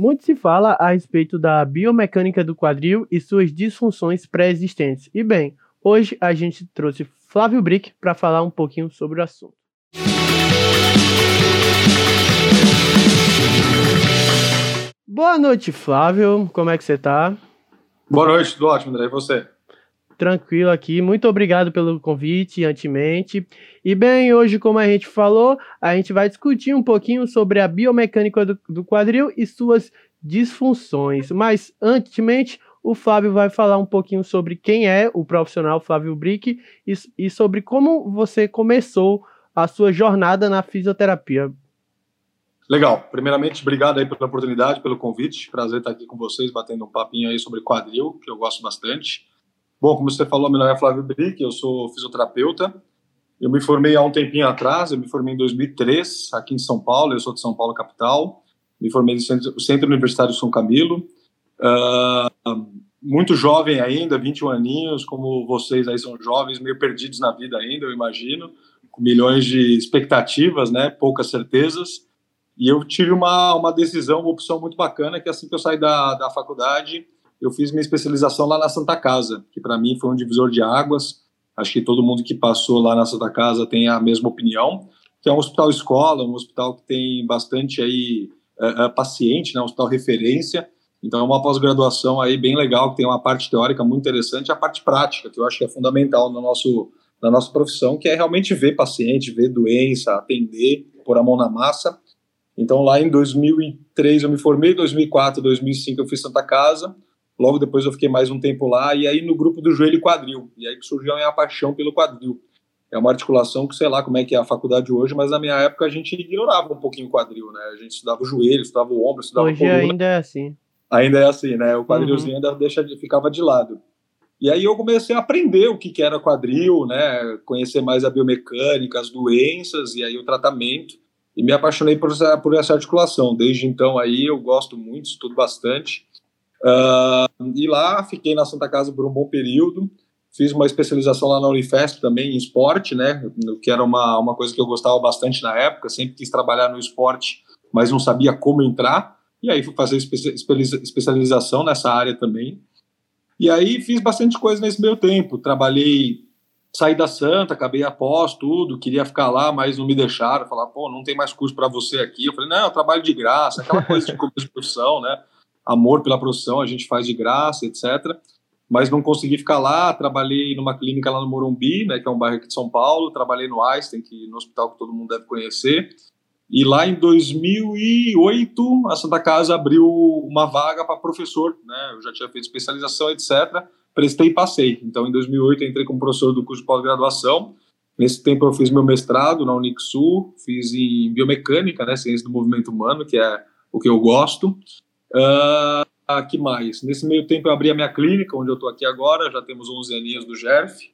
Muito se fala a respeito da biomecânica do quadril e suas disfunções pré-existentes. E bem, hoje a gente trouxe Flávio Brick para falar um pouquinho sobre o assunto. Boa noite, Flávio. Como é que você está? Boa noite, tudo ótimo, André. E você? Tranquilo aqui. Muito obrigado pelo convite, antemente. E bem, hoje, como a gente falou, a gente vai discutir um pouquinho sobre a biomecânica do, do quadril e suas disfunções. Mas, antemente, o Flávio vai falar um pouquinho sobre quem é o profissional Flávio Brick e, e sobre como você começou a sua jornada na fisioterapia. Legal. Primeiramente, obrigado aí pela oportunidade, pelo convite. Prazer estar aqui com vocês, batendo um papinho aí sobre quadril, que eu gosto bastante. Bom, como você falou, meu nome é Flávio Brick, eu sou fisioterapeuta. Eu me formei há um tempinho atrás, eu me formei em 2003, aqui em São Paulo, eu sou de São Paulo, capital. Me formei no Centro, Centro Universitário São Camilo. Uh, muito jovem ainda, 21 aninhos, como vocês aí são jovens, meio perdidos na vida ainda, eu imagino, com milhões de expectativas, né, poucas certezas. E eu tive uma, uma decisão, uma opção muito bacana, que assim que eu saí da, da faculdade, eu fiz minha especialização lá na Santa Casa, que para mim foi um divisor de águas. Acho que todo mundo que passou lá na Santa Casa tem a mesma opinião, que é um hospital escola, um hospital que tem bastante aí uh, uh, paciente, né, um hospital referência. Então é uma pós-graduação aí bem legal, que tem uma parte teórica muito interessante, a parte prática, que eu acho que é fundamental no nosso na nossa profissão, que é realmente ver paciente, ver doença, atender, pôr a mão na massa. Então lá em 2003 eu me formei, 2004, 2005 eu fiz Santa Casa. Logo depois eu fiquei mais um tempo lá, e aí no grupo do joelho e quadril. E aí que surgiu a minha paixão pelo quadril. É uma articulação que sei lá como é que é a faculdade hoje, mas na minha época a gente ignorava um pouquinho o quadril, né? A gente estudava o joelho, estudava o ombro, estudava hoje a coluna. ainda é assim. Ainda é assim, né? O quadrilzinho uhum. ainda deixa, ficava de lado. E aí eu comecei a aprender o que, que era quadril, né? Conhecer mais a biomecânica, as doenças e aí o tratamento. E me apaixonei por essa, por essa articulação. Desde então aí eu gosto muito, estudo bastante. Uh, e lá fiquei na Santa Casa por um bom período. Fiz uma especialização lá na Unifesp também em esporte, né? Que era uma, uma coisa que eu gostava bastante na época. Sempre quis trabalhar no esporte, mas não sabia como entrar. E aí fui fazer especialização nessa área também. E aí fiz bastante coisa nesse meio tempo. Trabalhei, saí da Santa, acabei após tudo, queria ficar lá, mas não me deixaram. Falaram, pô, não tem mais curso para você aqui. Eu falei, não, eu trabalho de graça, aquela coisa de começo de profissão, né? Amor pela profissão, a gente faz de graça, etc. Mas não consegui ficar lá, trabalhei numa clínica lá no Morumbi, né, que é um bairro aqui de São Paulo, trabalhei no Einstein, que no hospital que todo mundo deve conhecer. E lá em 2008, a Santa Casa abriu uma vaga para professor, né? Eu já tinha feito especialização, etc. Prestei e passei. Então, em 2008, entrei como professor do curso de pós-graduação. Nesse tempo, eu fiz meu mestrado na Unixul, fiz em biomecânica, né? Ciência do movimento humano, que é o que eu gosto. Uh, que mais? Nesse meio tempo eu abri a minha clínica, onde eu estou aqui agora, já temos 11 aninhos do GERF.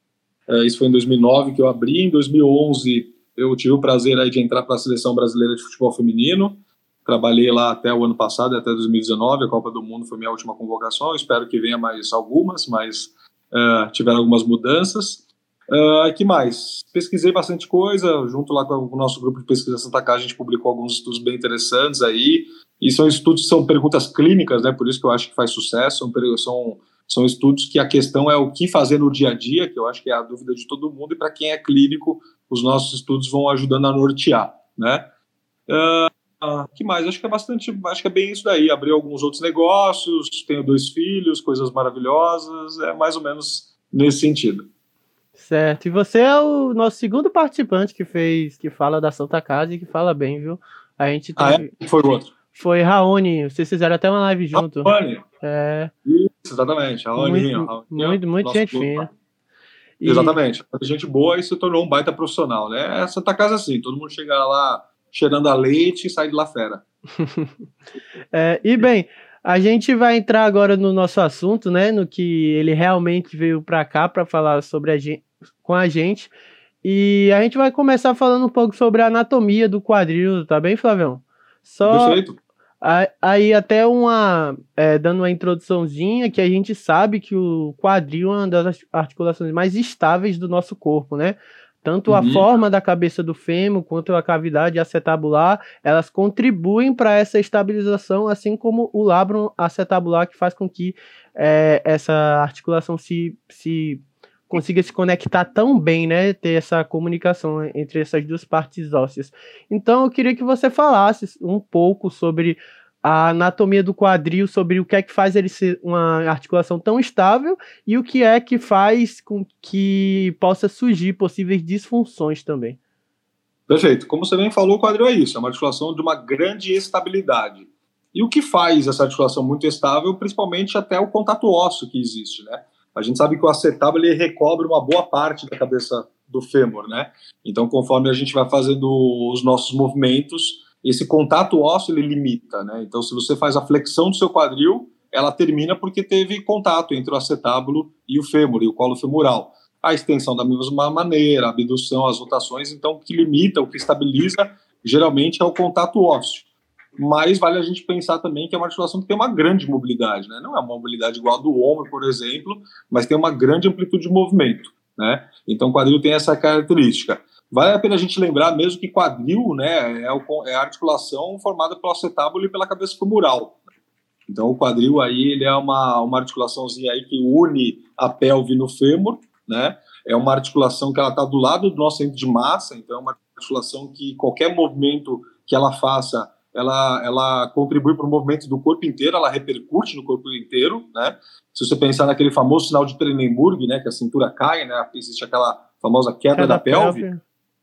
Uh, isso foi em 2009 que eu abri. Em 2011 eu tive o prazer aí de entrar para a Seleção Brasileira de Futebol Feminino. Trabalhei lá até o ano passado, até 2019. A Copa do Mundo foi minha última convocação. Espero que venha mais algumas, mas uh, tiveram algumas mudanças. Uh, que mais? Pesquisei bastante coisa, junto lá com o nosso grupo de pesquisa Santa Casa, a gente publicou alguns estudos bem interessantes aí, e são estudos, são perguntas clínicas, né, por isso que eu acho que faz sucesso, são, são, são estudos que a questão é o que fazer no dia a dia, que eu acho que é a dúvida de todo mundo, e para quem é clínico, os nossos estudos vão ajudando a nortear, né. Uh, que mais? Acho que é bastante, acho que é bem isso daí, abrir alguns outros negócios, tenho dois filhos, coisas maravilhosas, é mais ou menos nesse sentido. Certo. E você é o nosso segundo participante que fez, que fala da Santa Casa e que fala bem, viu? A gente teve... Ah, é? Foi o outro. Foi Raoni. Vocês fizeram até uma live junto. Raoni. É. Isso, exatamente. Raoni. Muito, muito, muito gente fina. E... Exatamente. Gente boa e se tornou um baita profissional, né? É Santa Casa assim, todo mundo chega lá cheirando a leite e sai de lá fera. é, e bem, a gente vai entrar agora no nosso assunto, né? No que ele realmente veio para cá para falar sobre a gente, com a gente. E a gente vai começar falando um pouco sobre a anatomia do quadril, tá bem, Flavião? Só Perfeito. Aí até uma é, dando uma introduçãozinha que a gente sabe que o quadril é uma das articulações mais estáveis do nosso corpo, né? Tanto uhum. a forma da cabeça do fêmur quanto a cavidade acetabular, elas contribuem para essa estabilização, assim como o labrum acetabular, que faz com que é, essa articulação se, se consiga se conectar tão bem, né? Ter essa comunicação entre essas duas partes ósseas. Então, eu queria que você falasse um pouco sobre a anatomia do quadril, sobre o que é que faz ele ser uma articulação tão estável e o que é que faz com que possa surgir possíveis disfunções também. Perfeito. Como você bem falou, o quadril é isso, é uma articulação de uma grande estabilidade. E o que faz essa articulação muito estável, principalmente até o contato ósseo que existe, né? A gente sabe que o acetábulo ele recobre uma boa parte da cabeça do fêmur, né? Então, conforme a gente vai fazendo os nossos movimentos, esse contato ósseo ele limita, né? Então, se você faz a flexão do seu quadril, ela termina porque teve contato entre o acetábulo e o fêmur, e o colo femoral. A extensão da mesma maneira, a abdução, as rotações, então o que limita, o que estabiliza, geralmente é o contato ósseo mas vale a gente pensar também que é uma articulação que tem uma grande mobilidade, né? Não é uma mobilidade igual a do ombro, por exemplo, mas tem uma grande amplitude de movimento, né? Então o quadril tem essa característica. Vale a pena a gente lembrar mesmo que quadril, né, é, é a articulação formada pelo acetábulo e pela cabeça femoral. Então o quadril aí ele é uma, uma articulaçãozinha aí que une a pelve no fêmur, né? É uma articulação que ela está do lado do nosso centro de massa, então é uma articulação que qualquer movimento que ela faça ela, ela contribui para o movimento do corpo inteiro, ela repercute no corpo inteiro, né? Se você pensar naquele famoso sinal de Trenenburg, né, que a cintura cai, né, existe aquela famosa queda, queda da pelve, pelve,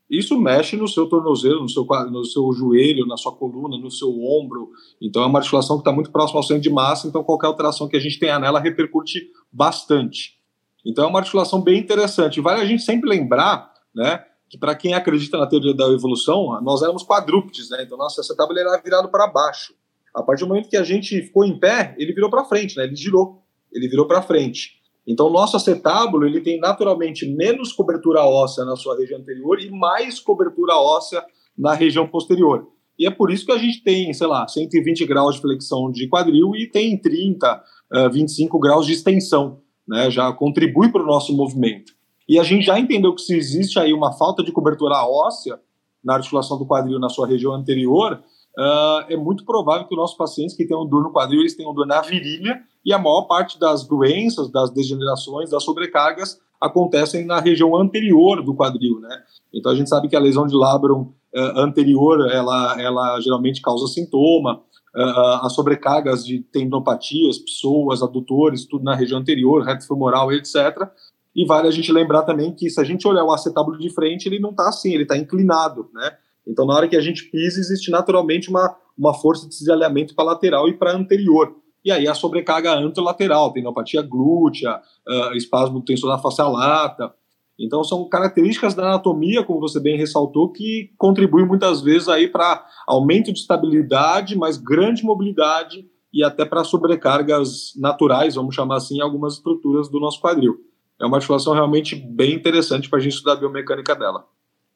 isso mexe no seu tornozelo, no seu, no seu joelho, na sua coluna, no seu ombro. Então é uma articulação que está muito próxima ao centro de massa, então qualquer alteração que a gente tenha nela repercute bastante. Então é uma articulação bem interessante. Vale a gente sempre lembrar, né, que para quem acredita na teoria da evolução, nós éramos quadrúpedes, né? Então nossa acetábulo era virado para baixo. A partir do momento que a gente ficou em pé, ele virou para frente, né? Ele girou, ele virou para frente. Então nosso acetábulo ele tem naturalmente menos cobertura óssea na sua região anterior e mais cobertura óssea na região posterior. E é por isso que a gente tem, sei lá, 120 graus de flexão de quadril e tem 30, 25 graus de extensão, né? Já contribui para o nosso movimento. E a gente já entendeu que se existe aí uma falta de cobertura óssea na articulação do quadril na sua região anterior, uh, é muito provável que os nossos pacientes que tenham dor no quadril, eles tenham dor na virilha, e a maior parte das doenças, das degenerações, das sobrecargas acontecem na região anterior do quadril, né? Então a gente sabe que a lesão de labrum uh, anterior, ela, ela geralmente causa sintoma, uh, as sobrecargas de tendinopatias, pessoas, adutores, tudo na região anterior, reto femoral, etc. E vale a gente lembrar também que se a gente olhar o acetábulo de frente, ele não está assim, ele está inclinado, né? Então, na hora que a gente pisa, existe naturalmente uma, uma força de desalinhamento para lateral e para anterior. E aí a sobrecarga anterolateral, tendinopatia glútea, uh, espasmo tensorar facial lata. Então, são características da anatomia, como você bem ressaltou, que contribuem muitas vezes aí para aumento de estabilidade, mais grande mobilidade e até para sobrecargas naturais, vamos chamar assim, algumas estruturas do nosso quadril é uma articulação realmente bem interessante para a gente estudar a biomecânica dela.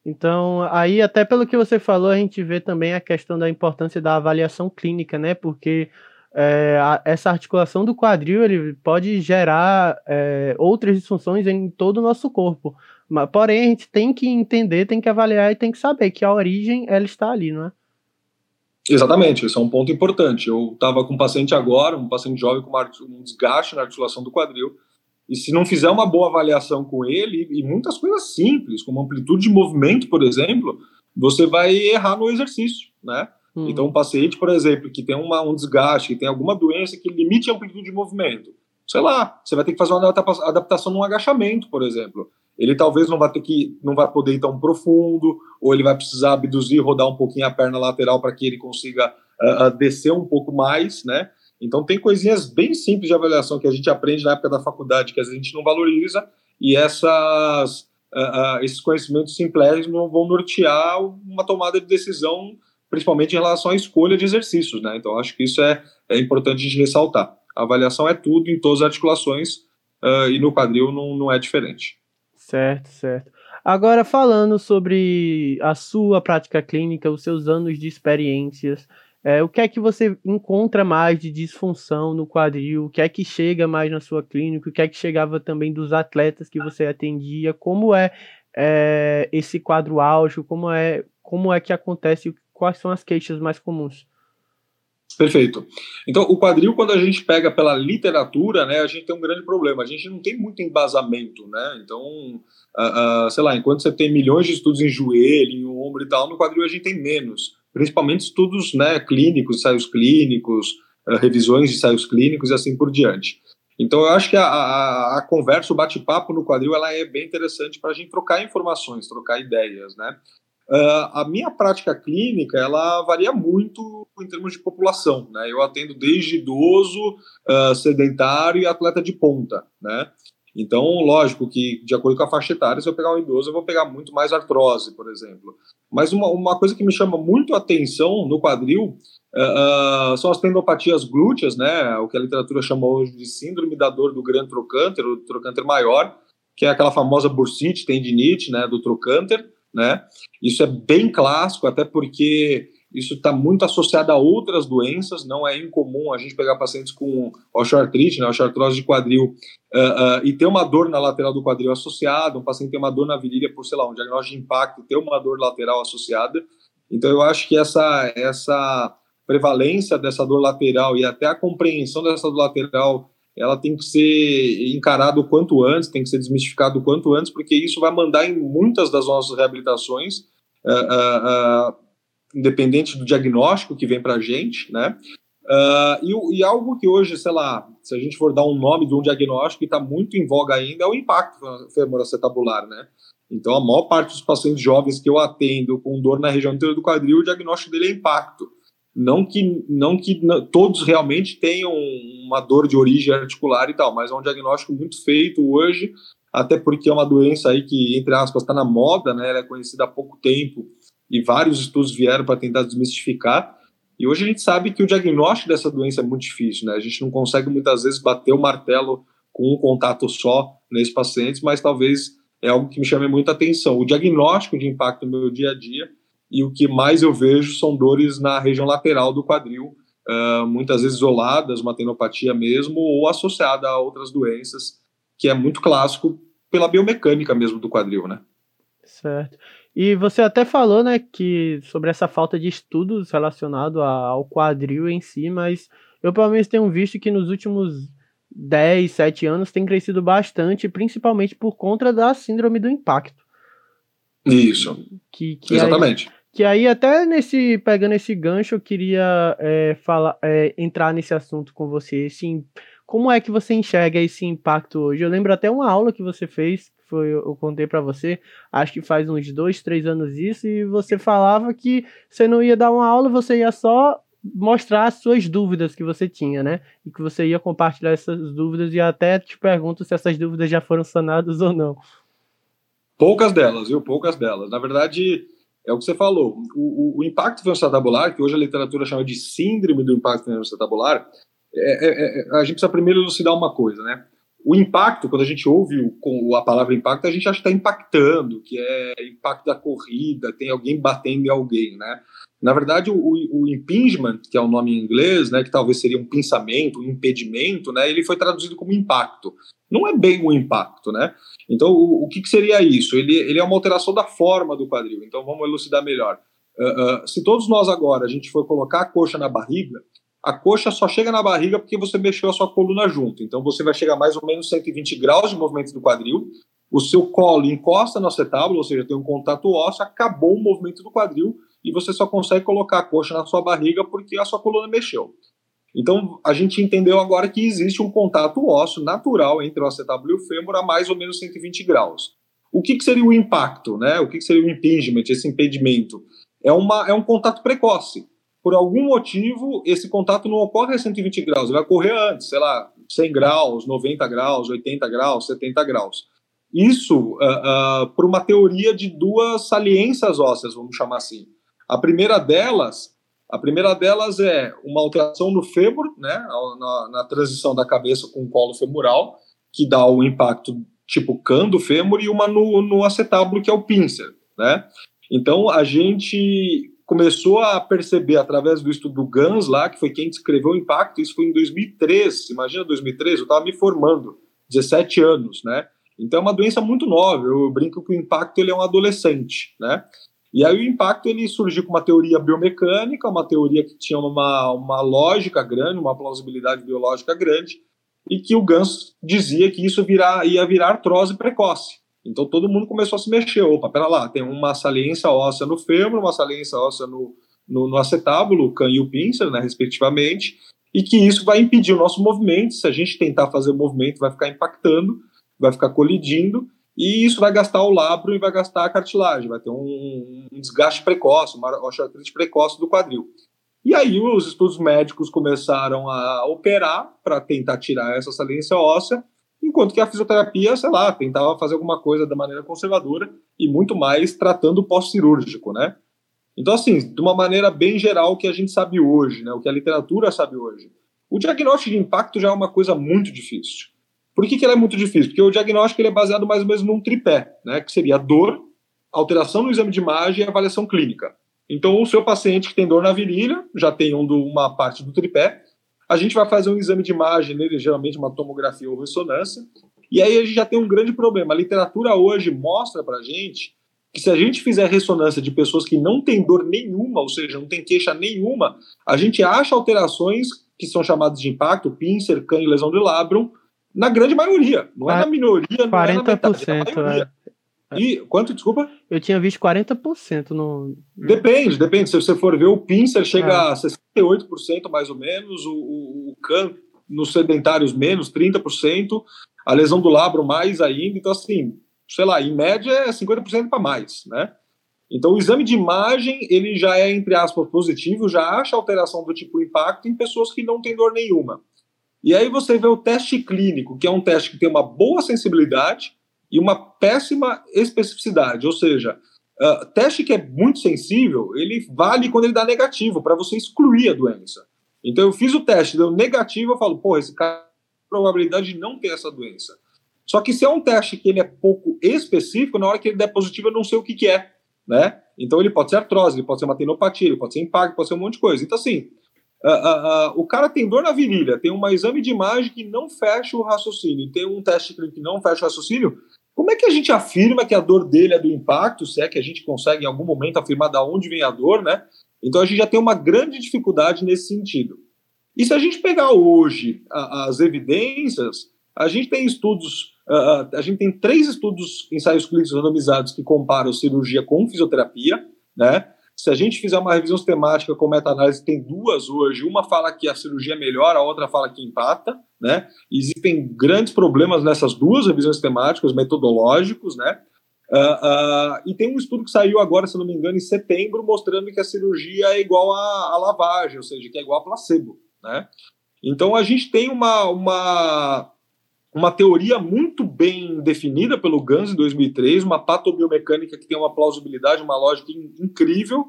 Então, aí até pelo que você falou, a gente vê também a questão da importância da avaliação clínica, né? Porque é, a, essa articulação do quadril ele pode gerar é, outras disfunções em todo o nosso corpo. Mas, porém, a gente tem que entender, tem que avaliar e tem que saber que a origem ela está ali, não é? Exatamente, esse é um ponto importante. Eu estava com um paciente agora, um paciente jovem com uma, um desgaste na articulação do quadril, e se não fizer uma boa avaliação com ele, e muitas coisas simples, como amplitude de movimento, por exemplo, você vai errar no exercício, né? Hum. Então, um paciente, por exemplo, que tem uma, um desgaste, que tem alguma doença que limite a amplitude de movimento, sei lá, você vai ter que fazer uma adaptação num agachamento, por exemplo. Ele talvez não vai ter que, não vai poder ir tão profundo, ou ele vai precisar abduzir, rodar um pouquinho a perna lateral para que ele consiga uh, uh, descer um pouco mais, né? Então, tem coisinhas bem simples de avaliação que a gente aprende na época da faculdade que a gente não valoriza, e essas, uh, uh, esses conhecimentos simples vão nortear uma tomada de decisão, principalmente em relação à escolha de exercícios. Né? Então, acho que isso é, é importante a gente ressaltar. A avaliação é tudo em todas as articulações, uh, e no quadril não, não é diferente. Certo, certo. Agora, falando sobre a sua prática clínica, os seus anos de experiências, é, o que é que você encontra mais de disfunção no quadril? O que é que chega mais na sua clínica? O que é que chegava também dos atletas que você atendia? Como é é, esse quadro álgico, como é, como é que acontece, quais são as queixas mais comuns? Perfeito. Então, o quadril, quando a gente pega pela literatura, né, a gente tem um grande problema. A gente não tem muito embasamento, né? Então, uh, uh, sei lá, enquanto você tem milhões de estudos em joelho, em ombro e tal, no quadril a gente tem menos. Principalmente estudos né, clínicos, ensaios clínicos, uh, revisões de ensaios clínicos e assim por diante. Então, eu acho que a, a, a conversa, o bate-papo no quadril, ela é bem interessante para a gente trocar informações, trocar ideias, né? Uh, a minha prática clínica ela varia muito em termos de população, né? Eu atendo desde idoso, uh, sedentário e atleta de ponta, né? Então, lógico que de acordo com a faixa etária, se eu pegar um idoso, eu vou pegar muito mais artrose, por exemplo. Mas uma, uma coisa que me chama muito a atenção no quadril uh, são as tendopatias glúteas, né? O que a literatura chama hoje de síndrome da dor do grande trocânter, o trocânter maior, que é aquela famosa bursite, tendinite, né? Do trocânter né? Isso é bem clássico, até porque isso está muito associado a outras doenças, não é incomum a gente pegar pacientes com osteoartrite, né, osteoartrose de quadril, uh, uh, e ter uma dor na lateral do quadril associada, um paciente ter uma dor na virilha por, sei lá, um diagnóstico de impacto, ter uma dor lateral associada. Então, eu acho que essa, essa prevalência dessa dor lateral e até a compreensão dessa dor lateral ela tem que ser encarada o quanto antes, tem que ser desmistificado o quanto antes, porque isso vai mandar em muitas das nossas reabilitações, uh, independente do diagnóstico que vem para a gente, né? E, e, algo que hoje, sei lá, se a gente for dar um nome de um diagnóstico que está muito em voga ainda, é o impacto femoroacetabular, né? Então, a maior parte dos pacientes jovens que eu atendo com dor na região inteira do quadril, o diagnóstico dele é impacto. Não que, não que todos realmente tenham uma dor de origem articular e tal, mas é um diagnóstico muito feito hoje, até porque é uma doença aí que, entre aspas, está na moda, né? Ela é conhecida há pouco tempo e vários estudos vieram para tentar desmistificar. E hoje a gente sabe que o diagnóstico dessa doença é muito difícil, né? A gente não consegue muitas vezes bater o martelo com um contato só nesses pacientes, mas talvez é algo que me chame muita atenção. O diagnóstico de impacto no meu dia a dia e o que mais eu vejo são dores na região lateral do quadril, uh, muitas vezes isoladas, uma tenopatia mesmo, ou associada a outras doenças, que é muito clássico pela biomecânica mesmo do quadril, né? Certo. E você até falou, né, que sobre essa falta de estudos relacionado ao quadril em si, mas eu pelo menos tenho visto que nos últimos 10, 7 anos tem crescido bastante, principalmente por conta da síndrome do impacto. Isso. Que, que Exatamente. Aí, que aí, até nesse, pegando esse gancho, eu queria é, falar, é, entrar nesse assunto com você. Assim, como é que você enxerga esse impacto hoje? Eu lembro até uma aula que você fez, foi, eu contei para você, acho que faz uns dois, três anos isso, e você falava que você não ia dar uma aula, você ia só mostrar as suas dúvidas que você tinha, né? E que você ia compartilhar essas dúvidas e até te pergunto se essas dúvidas já foram sanadas ou não. Poucas delas, viu? Poucas delas. Na verdade, é o que você falou. O, o, o impacto tabular, que hoje a literatura chama de síndrome do impacto tabular, é, é, é, a gente precisa primeiro elucidar uma coisa, né? O impacto, quando a gente ouve o, a palavra impacto, a gente acha que está impactando, que é impacto da corrida, tem alguém batendo em alguém, né? Na verdade, o, o, impingement, que é o nome em inglês, né, que talvez seria um pensamento, um impedimento, né, ele foi traduzido como impacto. Não é bem um impacto, né? Então, o, o que, que, seria isso? Ele, ele é uma alteração da forma do quadril. Então, vamos elucidar melhor. Uh, uh, se todos nós agora a gente for colocar a coxa na barriga, a coxa só chega na barriga porque você mexeu a sua coluna junto. Então, você vai chegar mais ou menos 120 graus de movimento do quadril, o seu colo encosta no acetábulo, ou seja, tem um contato ósseo, acabou o movimento do quadril e você só consegue colocar a coxa na sua barriga porque a sua coluna mexeu. Então, a gente entendeu agora que existe um contato ósseo natural entre o acetábulo e o fêmur a mais ou menos 120 graus. O que, que seria o impacto, né? O que, que seria o impingement, esse impedimento? É, uma, é um contato precoce. Por algum motivo, esse contato não ocorre a 120 graus, vai ocorrer antes, sei lá, 100 graus, 90 graus, 80 graus, 70 graus. Isso uh, uh, por uma teoria de duas saliências ósseas, vamos chamar assim. A primeira delas a primeira delas é uma alteração no fêmur, né, na, na transição da cabeça com o colo femoral, que dá o impacto tipo can do fêmur, e uma no, no acetábulo, que é o pincer. Né? Então, a gente começou a perceber através do estudo do Gans lá, que foi quem descreveu o impacto, isso foi em 2003, imagina 2003, eu estava me formando, 17 anos, né? Então é uma doença muito nova. Eu brinco que o impacto ele é um adolescente, né? E aí o impacto ele surgiu com uma teoria biomecânica, uma teoria que tinha uma, uma lógica grande, uma plausibilidade biológica grande, e que o Gans dizia que isso virar, ia virar artrose precoce. Então todo mundo começou a se mexer. Opa, pera lá, tem uma saliência óssea no fêmur, uma saliência óssea no, no, no acetábulo, o can e o pincer, né, respectivamente, e que isso vai impedir o nosso movimento. Se a gente tentar fazer o movimento, vai ficar impactando, vai ficar colidindo, e isso vai gastar o labro e vai gastar a cartilagem, vai ter um, um desgaste precoce, uma osteoartrite precoce do quadril. E aí os estudos médicos começaram a operar para tentar tirar essa saliência óssea, enquanto que a fisioterapia, sei lá, tentava fazer alguma coisa da maneira conservadora e muito mais tratando pós-cirúrgico, né? Então, assim, de uma maneira bem geral, o que a gente sabe hoje, né, o que a literatura sabe hoje, o diagnóstico de impacto já é uma coisa muito difícil. Por que, que ele é muito difícil? Porque o diagnóstico ele é baseado mais ou menos num tripé, né, que seria dor, alteração no exame de imagem e avaliação clínica. Então, o seu paciente que tem dor na virilha, já tem um do, uma parte do tripé, a gente vai fazer um exame de imagem nele, geralmente uma tomografia ou ressonância, e aí a gente já tem um grande problema. A literatura hoje mostra para gente que se a gente fizer ressonância de pessoas que não têm dor nenhuma, ou seja, não tem queixa nenhuma, a gente acha alterações que são chamadas de impacto, pincer, e lesão de labrum, na grande maioria. Não é na minoria, não 40%, é na metade, é na maioria. E quanto, desculpa? Eu tinha visto 40% no. Depende, depende. Se você for ver, o pincer chega é. a 68% mais ou menos, o, o, o can nos sedentários menos, 30%, a lesão do labro mais ainda. Então, assim, sei lá, em média é 50% para mais, né? Então, o exame de imagem, ele já é, entre aspas, positivo, já acha alteração do tipo impacto em pessoas que não têm dor nenhuma. E aí você vê o teste clínico, que é um teste que tem uma boa sensibilidade e uma péssima especificidade, ou seja, uh, teste que é muito sensível, ele vale quando ele dá negativo, para você excluir a doença. Então, eu fiz o teste, deu negativo, eu falo, pô, esse cara probabilidade de não ter essa doença. Só que se é um teste que ele é pouco específico, na hora que ele der positivo, eu não sei o que, que é, né? Então ele pode ser artrose, ele pode ser uma tenopatia, ele pode ser impacto, pode ser um monte de coisa. Então, assim, uh, uh, uh, o cara tem dor na virilha, tem um exame de imagem que não fecha o raciocínio, tem um teste que não fecha o raciocínio, como é que a gente afirma que a dor dele é do impacto, se é que a gente consegue em algum momento afirmar de onde vem a dor, né? Então a gente já tem uma grande dificuldade nesse sentido. E se a gente pegar hoje as evidências, a gente tem estudos Uh, a gente tem três estudos, ensaios clínicos randomizados que comparam cirurgia com fisioterapia, né? Se a gente fizer uma revisão sistemática com meta-análise, tem duas hoje. Uma fala que a cirurgia é melhor, a outra fala que empata, né? Existem grandes problemas nessas duas revisões sistemáticas, metodológicos, né? Uh, uh, e tem um estudo que saiu agora, se não me engano, em setembro, mostrando que a cirurgia é igual à, lavagem, ou seja, que é igual a placebo, né? Então a gente tem uma, uma uma teoria muito bem definida pelo Gans em 2003, uma patobiomecânica que tem uma plausibilidade, uma lógica incrível,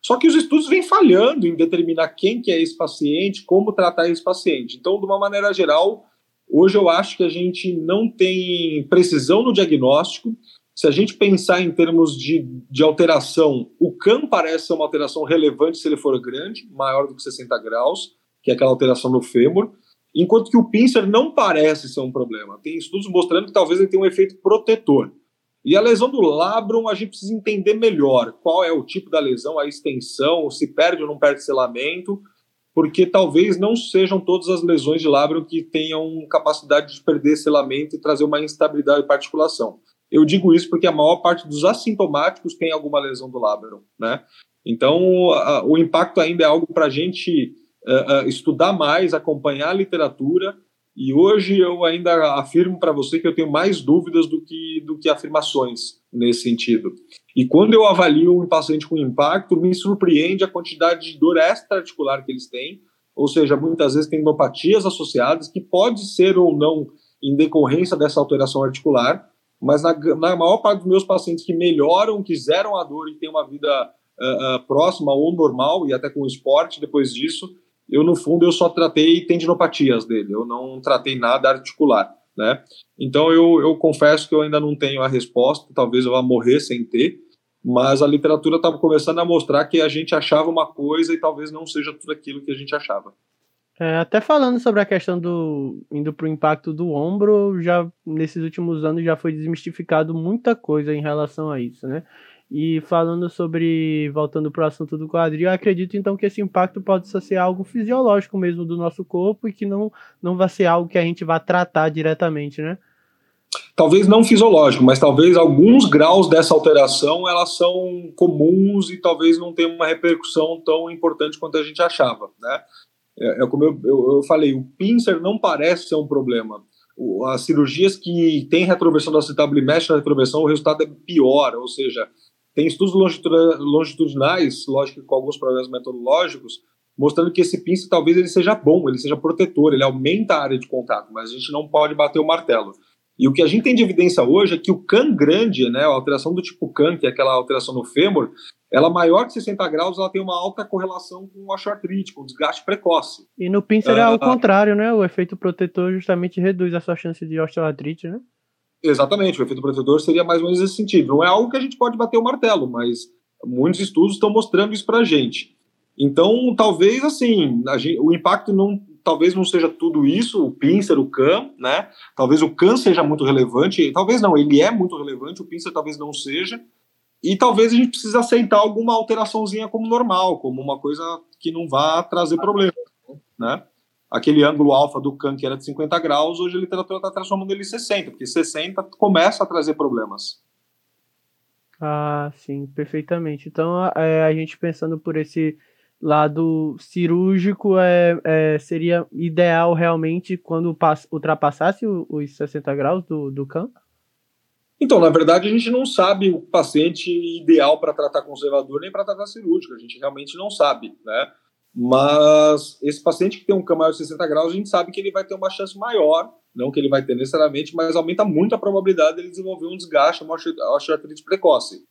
só que os estudos vêm falhando em determinar quem que é esse paciente, como tratar esse paciente. Então, de uma maneira geral, hoje eu acho que a gente não tem precisão no diagnóstico. Se a gente pensar em termos de, de alteração, o CAM parece ser uma alteração relevante se ele for grande, maior do que 60 graus, que é aquela alteração no fêmur enquanto que o pincer não parece ser um problema. Tem estudos mostrando que talvez ele tenha um efeito protetor. E a lesão do labrum, a gente precisa entender melhor qual é o tipo da lesão, a extensão, se perde ou não perde selamento, porque talvez não sejam todas as lesões de labrum que tenham capacidade de perder selamento e trazer uma instabilidade para articulação. Eu digo isso porque a maior parte dos assintomáticos tem alguma lesão do labrum, né? Então, a, o impacto ainda é algo para a gente uh, estudar mais, acompanhar a literatura. E hoje eu ainda afirmo para você que eu tenho mais dúvidas do que, do que afirmações nesse sentido. E quando eu avalio um paciente com impacto, me surpreende a quantidade de dor extra-articular que eles têm, ou seja, muitas vezes tem endopatias associadas, que pode ser ou não em decorrência dessa alteração articular, mas na, na maior parte dos meus pacientes que melhoram, que zeram a dor e têm uma vida uh, uh, próxima ou normal, e até com esporte depois disso, eu no fundo eu só tratei tendinopatias dele, eu não tratei nada articular, né? Então eu, eu confesso que eu ainda não tenho a resposta, talvez eu vá morrer sem ter, mas a literatura estava começando a mostrar que a gente achava uma coisa e talvez não seja tudo aquilo que a gente achava. É, até falando sobre a questão do indo para o impacto do ombro, já nesses últimos anos já foi desmistificado muita coisa em relação a isso, né? E falando sobre, voltando para o assunto do quadril, acredito então que esse impacto pode ser algo fisiológico mesmo do nosso corpo e que não, não vai ser algo que a gente vai tratar diretamente, né? Talvez não fisiológico, mas talvez alguns graus dessa alteração elas são comuns e talvez não tenham uma repercussão tão importante quanto a gente achava, né? É, é como eu, eu, eu, falei, o pincer não parece ser um problema. As cirurgias que têm retroversão da e mexe na retroversão, o resultado é pior, ou seja, tem estudos longitudinais, lógico com alguns problemas metodológicos, mostrando que esse pincer talvez ele seja bom, ele seja protetor, ele aumenta a área de contato, mas a gente não pode bater o martelo. E o que a gente tem de evidência hoje é que o CAN grande, né, a alteração do tipo CAN, que é aquela alteração no fêmur, ela maior que 60 graus, ela tem uma alta correlação com o osteoartrite, com o desgaste precoce. E no pincer é ao ah, contrário, né? O efeito protetor justamente reduz a sua chance de osteoartrite, né? Exatamente, o efeito protetor seria mais ou menos esse sentido. Não é algo que a gente pode bater o martelo, mas muitos estudos estão mostrando isso pra gente. Então, talvez assim, gente, o impacto não talvez não seja tudo isso, o pincer, o CAM, né? Talvez o CAM seja muito relevante, talvez não, ele é muito relevante, o pincer talvez não seja, e talvez a gente precise aceitar alguma alteraçãozinha como normal, como uma coisa que não vá trazer problema, né? Aquele ângulo alfa do CAM que era de 50 graus, hoje a literatura está transformando ele em 60, porque 60 começa a trazer problemas. Ah, sim, perfeitamente. Então, é, a gente pensando por esse lado cirúrgico é, é, seria ideal realmente quando ultrapassasse os 60 graus do, do campo? Então, na verdade, a gente não sabe o paciente ideal para tratar conservador nem para tratar cirúrgico, a gente realmente não sabe, né? Mas esse paciente que tem um cama maior de 60 graus, a gente sabe que ele vai ter uma chance maior, não que ele vai ter necessariamente, mas aumenta muito a probabilidade dele desenvolver um desgaste, uma osteoartrite precoce.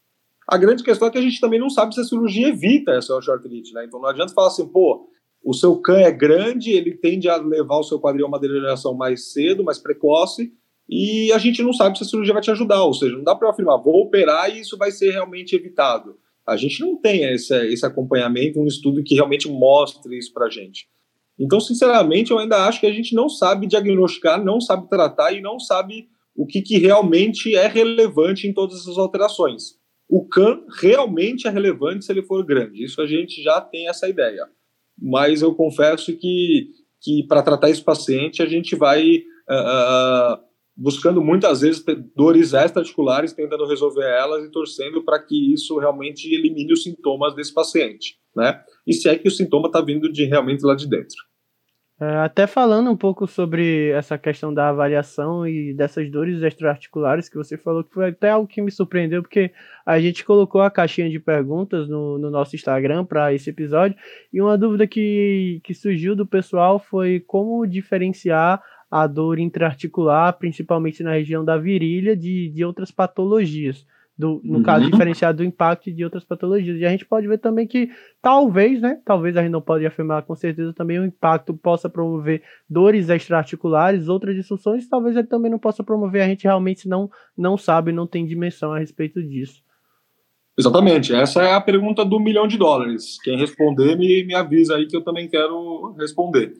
A grande questão é que a gente também não sabe se a cirurgia evita essa osteoartrite, né? Então não adianta falar assim, pô, o seu CAN é grande, ele tende a levar o seu quadril a uma degeneração mais cedo, mais precoce, e a gente não sabe se a cirurgia vai te ajudar, ou seja, não dá para afirmar, vou operar e isso vai ser realmente evitado. A gente não tem esse, esse acompanhamento, um estudo que realmente mostre isso para a gente. Então, sinceramente, eu ainda acho que a gente não sabe diagnosticar, não sabe tratar e não sabe o que, que realmente é relevante em todas essas alterações o CAN realmente é relevante se ele for grande. Isso a gente já tem essa ideia. Mas eu confesso que, que para tratar esse paciente, a gente vai uh, buscando muitas vezes dores extra-articulares, tentando resolver elas e torcendo para que isso realmente elimine os sintomas desse paciente. Né? E se é que o sintoma está vindo de realmente lá de dentro. É, até falando um pouco sobre essa questão da avaliação e dessas dores extraarticulares que você falou, que foi até algo que me surpreendeu, porque a gente colocou a caixinha de perguntas no, no nosso Instagram para esse episódio, e uma dúvida que, que surgiu do pessoal foi como diferenciar a dor intraarticular, principalmente na região da virilha, de, de outras patologias do, no uhum. caso diferenciado do impacto de outras patologias. E a gente pode ver também que talvez, né, talvez a gente não pode afirmar com certeza também o impacto possa promover dores extraarticulares, outras disfunções, talvez ele também não possa promover, a gente realmente não, não sabe, não tem dimensão a respeito disso. Exatamente, essa é a pergunta do milhão de dólares. Quem responder, me, me avisa aí que eu também quero responder.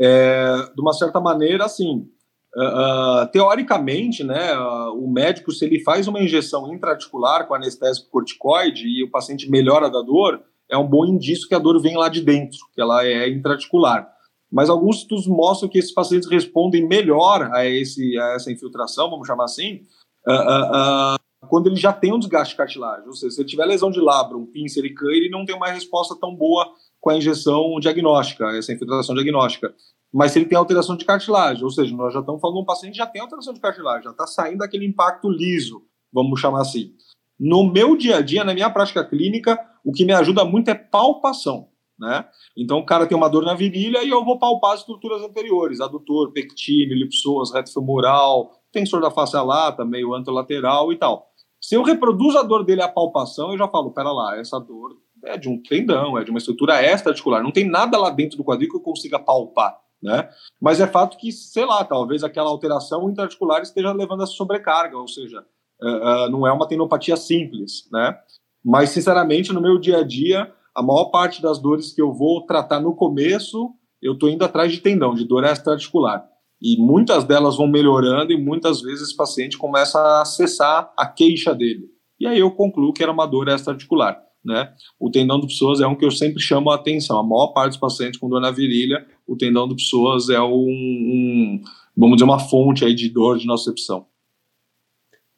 É, de uma certa maneira, assim, Uh, teoricamente, né, uh, o médico, se ele faz uma injeção intraarticular com anestésico corticoide e o paciente melhora da dor, é um bom indício que a dor vem lá de dentro, que ela é intraarticular. Mas alguns estudos mostram que esses pacientes respondem melhor a, esse, a essa infiltração, vamos chamar assim, uh, quando ele já tem um desgaste de cartilagem. Ou seja, se ele tiver lesão de labro, um pincer e cã, ele não tem uma resposta tão boa com a injeção diagnóstica, essa infiltração diagnóstica mas se ele tem alteração de cartilagem, ou seja, nós já estamos falando um paciente já tem alteração de cartilagem, já está saindo daquele impacto liso, vamos chamar assim. No meu dia a dia, na minha prática clínica, o que me ajuda muito é palpação. Né? Então, o cara tem uma dor na virilha e eu vou palpar as estruturas anteriores, adutor, pectíneo, elipsoas, reto femoral, tensor da face lata, meio anterolateral e tal. Se eu reproduzo a dor dele a palpação, eu já falo, pera lá, essa dor é de um tendão, é de uma estrutura extra-articular, não tem nada lá dentro do quadril que eu consiga palpar né? Mas é fato que, sei lá, talvez aquela alteração intraarticular esteja levando a sobrecarga, ou seja, uh, uh, não é uma tenopatia simples, né? Mas, sinceramente, no meu dia a dia, a maior parte das dores que eu vou tratar no começo, eu estou indo atrás de tendão, de dor extra-articular. E muitas delas vão melhorando e muitas vezes o paciente começa a acessar a queixa dele. E aí eu concluo que era uma dor extra-articular. Né? O tendão do psoas é um que eu sempre chamo a atenção. A maior parte dos pacientes com dor na virilha, o tendão do psoas é um, um vamos dizer, uma fonte aí de dor de nocicepção.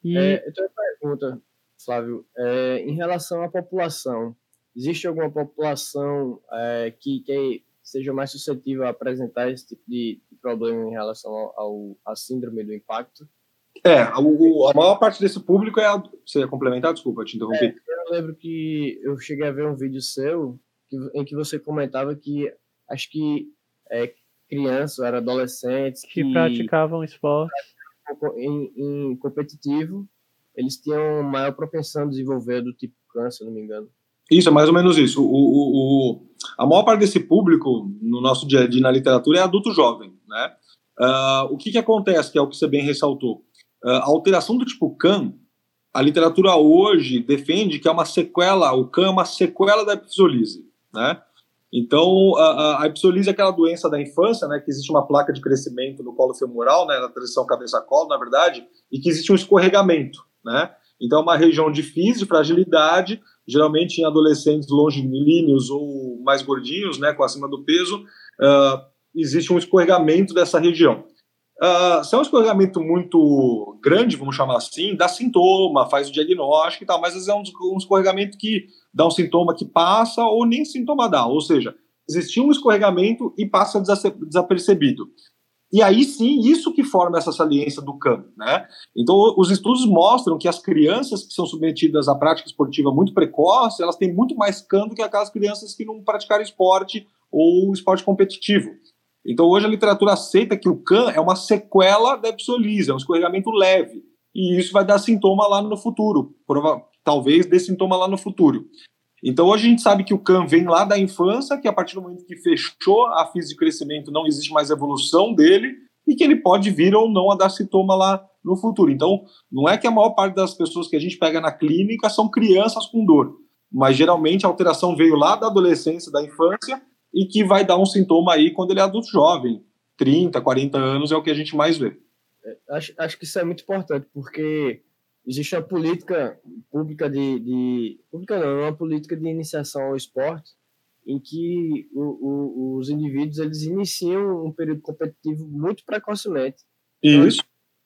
E... É, eu tenho uma pergunta, Flávio. É, em relação à população, existe alguma população é, que, que seja mais suscetível a apresentar esse tipo de, problema em relação ao, à síndrome do impacto? É, a, a maior parte desse público é. A, você ia complementar? Desculpa, te interrompi. É, eu lembro que eu cheguei a ver um vídeo seu que, em que você comentava que acho que é, crianças, eram adolescentes que, que praticavam esporte em, em, competitivo, eles tinham maior propensão a desenvolver do tipo câncer, se não me engano. Isso, é mais ou menos isso. O, o, o, a maior parte desse público, no nosso dia a dia na literatura, é adulto jovem. Né? Uh, o que, que acontece, que é o que você bem ressaltou? Uh, a alteração do tipo CAM, a literatura hoje defende que é uma sequela, o CAM é uma sequela da epifisolise. Né? Então, a, epipsolise é aquela doença da infância, né, que existe uma placa de crescimento no colo femoral, né, na transição cabeça-colo, na verdade, e que existe um escorregamento, né? Então, é uma região difícil, de fragilidade, geralmente em adolescentes longilíneos ou mais gordinhos, né, com acima do peso, uh, existe um escorregamento dessa região. Uh, se é um escorregamento muito grande, vamos chamar assim, dá sintoma, faz o diagnóstico e tal, mas às vezes é um, um escorregamento que dá um sintoma que passa ou nem sintoma dá, ou seja, existiu um escorregamento e passa desapercebido. E aí sim, isso que forma essa saliência do CAM, né? Então, os estudos mostram que as crianças que são submetidas à prática esportiva muito precoce, elas têm muito mais CAM do que aquelas crianças que não praticaram esporte ou esporte competitivo. Então, hoje a literatura aceita que o CAN é uma sequela da epsolise, é um escorregamento leve. E isso vai dar sintoma lá no futuro, prova talvez dê sintoma lá no futuro. Então, hoje a gente sabe que o CAN vem lá da infância, que a partir do momento que fechou a fase de crescimento não existe mais evolução dele, e que ele pode vir ou não a dar sintoma lá no futuro. Então, não é que a maior parte das pessoas que a gente pega na clínica são crianças com dor, mas geralmente a alteração veio lá da adolescência, da infância, e que vai dar um sintoma aí quando ele é adulto jovem, 30, 40 anos é o que a gente mais vê. É, acho, acho que isso é muito importante, porque existe uma política pública de, de pública não, uma política de iniciação ao esporte em que o, o, os indivíduos eles iniciam um período competitivo muito precocemente. Isso.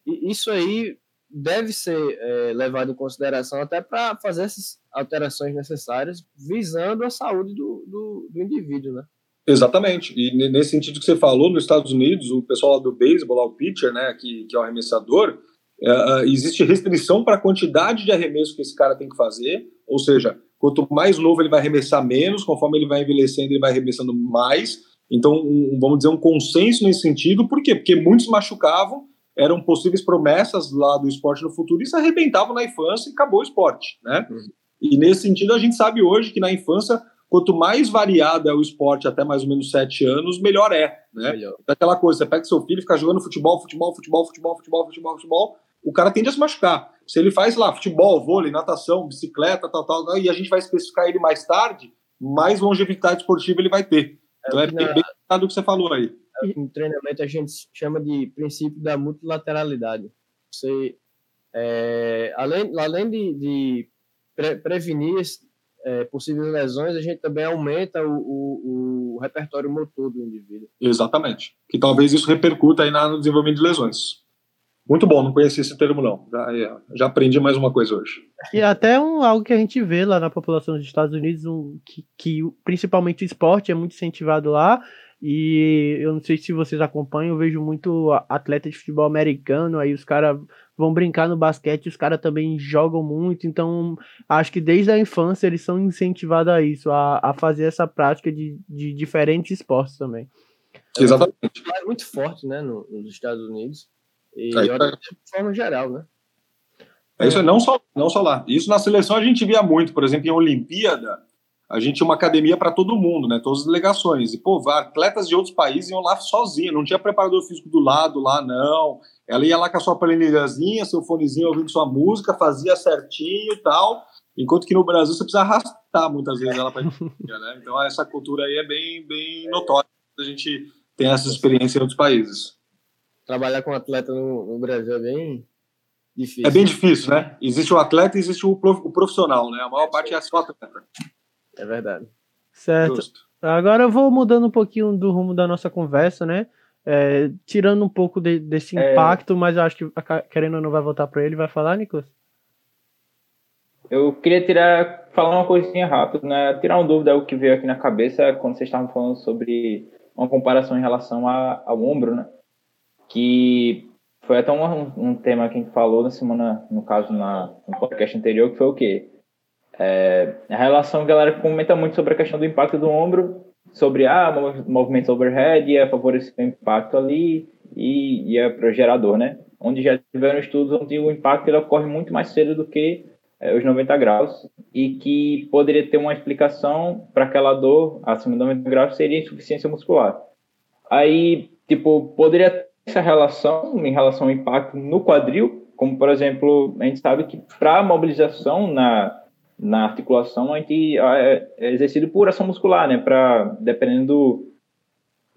Então, isso aí deve ser é, levado em consideração até para fazer essas alterações necessárias visando a saúde do, do, do, indivíduo, né? Exatamente. E nesse sentido que você falou, nos Estados Unidos, o pessoal do beisebol, o pitcher, né, que, que é o arremessador, é, existe restrição para a quantidade de arremesso que esse cara tem que fazer, ou seja, quanto mais novo ele vai arremessar menos, conforme ele vai envelhecendo, ele vai arremessando mais. Então, um, vamos dizer, um consenso nesse sentido. Por quê? Porque muitos machucavam eram possíveis promessas lá do esporte no futuro e se arrebentavam na infância e acabou o esporte, né? Uhum. E nesse sentido a gente sabe hoje que na infância quanto mais variado é o esporte até mais ou menos sete anos, melhor é, né? Melhor. É aquela coisa, você pega seu filho e fica jogando futebol, futebol, futebol, futebol, futebol, futebol, futebol, o cara tende a se machucar. Se ele faz lá futebol, vôlei, natação, bicicleta, tal, tal, tal e a gente vai especificar ele mais tarde, mais longevidade esportiva ele vai ter. É então é, bem, bem do que você falou aí. Em treinamento a gente chama de princípio da multilateralidade. Você, é, além, além de, de pre prevenir é, possíveis lesões, a gente também aumenta o, o, o, repertório motor do indivíduo. Exatamente. Que talvez isso repercuta aí no desenvolvimento de lesões. Muito bom, não conhecia esse termo não. Já, é, já aprendi mais uma coisa hoje. E até um, algo que a gente vê lá na população dos Estados Unidos, um, que, que principalmente o esporte é muito incentivado lá, e eu não sei se vocês acompanham, eu vejo muito atleta de futebol americano, aí os caras vão brincar no basquete, os caras também jogam muito, então acho que desde a infância eles são incentivados a isso, a, a fazer essa prática de, de diferentes esportes também. Exatamente. É muito forte, né, no, nos Estados Unidos, e é, de forma geral, né? É isso, não só, não só lá. Isso na seleção a gente via muito, por exemplo, em Olimpíada, a gente tinha uma academia para todo mundo, né? Todas as delegações. E, pô, atletas de outros países iam lá sozinhos, não tinha preparador físico do lado lá, não. Ela ia lá com a sua planilhazinha, seu fonezinho ouvindo sua música, fazia certinho e tal. Enquanto que no Brasil você precisa arrastar muitas vezes ela para né? Então essa cultura aí é bem, bem notória a gente tem essa experiência em outros países. Trabalhar com atleta no, no Brasil é bem difícil. É bem difícil, né? Existe o atleta e existe o profissional, né? A maior parte é só atleta. É verdade. Certo. Justo. Agora eu vou mudando um pouquinho do rumo da nossa conversa, né? É, tirando um pouco de, desse é. impacto, é... mas eu acho que querendo ou não vai voltar para ele, vai falar, Nicolas? Eu queria tirar, falar uma coisinha rápida, né? Tirar uma dúvida, o que veio aqui na cabeça quando vocês estavam falando sobre uma comparação em relação a, ao ombro, né? Que foi até um, um tema que a gente falou na semana, no caso, na, no podcast anterior, que foi o quê? É, a relação, a galera comenta muito sobre a questão do impacto do ombro, sobre ah, movimentos overhead, ia favorecer o impacto ali e ia para o gerador, né? Onde já tiveram estudos onde o impacto ele ocorre muito mais cedo do que é, os 90 graus e que poderia ter uma explicação para aquela dor acima de 90 graus seria insuficiência muscular. Aí, tipo, poderia ter essa relação em relação ao impacto no quadril, como por exemplo, a gente sabe que para mobilização na, na articulação a gente é, é exercido por ação muscular, né? Para dependendo do,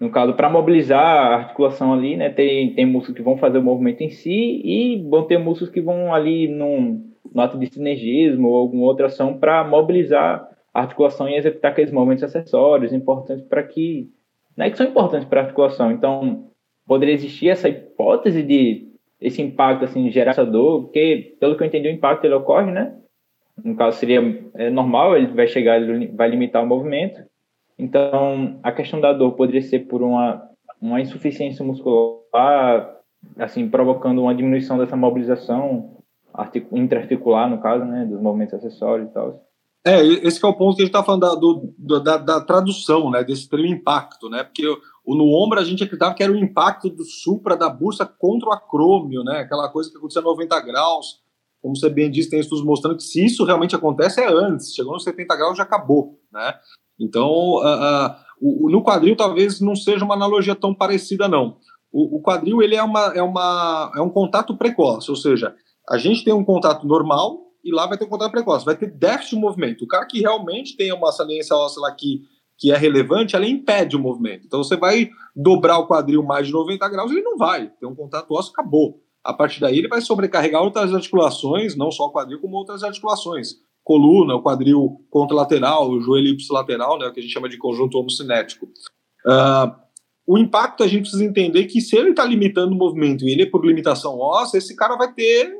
no caso, para mobilizar a articulação ali, né? Tem, tem músculos que vão fazer o movimento em si e vão ter músculos que vão ali num no ato de sinergismo ou alguma outra ação para mobilizar a articulação e executar aqueles movimentos acessórios importantes para que, né, que são importantes para a articulação. Então, poderia existir essa hipótese de esse impacto assim gerar essa dor, porque pelo que eu entendi o impacto ele ocorre, né? No caso seria é, normal, ele vai chegar, ele vai limitar o movimento. Então, a questão da dor poderia ser por uma uma insuficiência muscular, assim, provocando uma diminuição dessa mobilização intraarticular, no caso, né, dos movimentos acessórios e tal. É, esse é o ponto que a gente está falando da, do, da, da, tradução, né, desse termo impacto, né, porque o, no ombro a gente acreditava que era o impacto do supra, da bursa contra o acrômio, né, aquela coisa que aconteceu a 90 graus, como você bem disse, tem estudos mostrando que se isso realmente acontece é antes, chegou nos 70 graus já acabou, né, então uh, uh, o, no quadril talvez não seja uma analogia tão parecida não, o, o quadril ele é, uma, é, uma, é um contato precoce, ou seja, a gente tem um contato normal e lá vai ter um contato precoce, vai ter déficit de movimento. O cara que realmente tem uma saliência óssea lá que, que é relevante, ela impede o movimento. Então você vai dobrar o quadril mais de 90 graus, ele não vai. Tem um contato ósseo, acabou. A partir daí ele vai sobrecarregar outras articulações, não só o quadril, como outras articulações. Coluna, o quadril contralateral, o joelho ipsilateral, né, o que a gente chama de conjunto homocinético. Uh, o impacto a gente precisa entender que se ele está limitando o movimento e ele é por limitação óssea, esse cara vai ter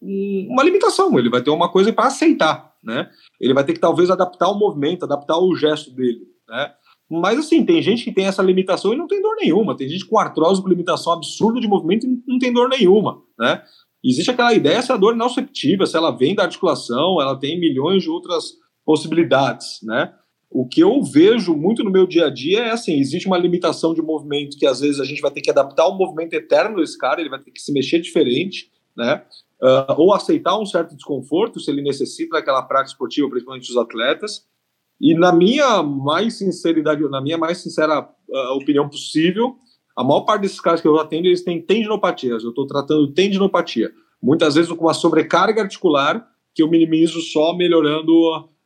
uma limitação, ele vai ter uma coisa para aceitar, né? Ele vai ter que talvez adaptar o movimento, adaptar o gesto dele, né? Mas assim, tem gente que tem essa limitação e não tem dor nenhuma. Tem gente com artrose com limitação absurda de movimento e não tem dor nenhuma, né? Existe aquela ideia se a dor não nociceptiva, se ela vem da articulação, ela tem milhões de outras possibilidades, né? O que eu vejo muito no meu dia a dia é assim, existe uma limitação de movimento que às vezes a gente vai ter que adaptar o movimento eterno desse cara, ele vai ter que se mexer diferente, né? uh, ou aceitar um certo desconforto se ele necessita daquela prática esportiva, principalmente os atletas. E na minha mais sinceridade, na minha mais sincera uh, opinião possível, a maior parte desses caras que eu atendo, eles têm tendinopatias. Eu estou tratando tendinopatia. Muitas vezes com uma sobrecarga articular que eu minimizo só melhorando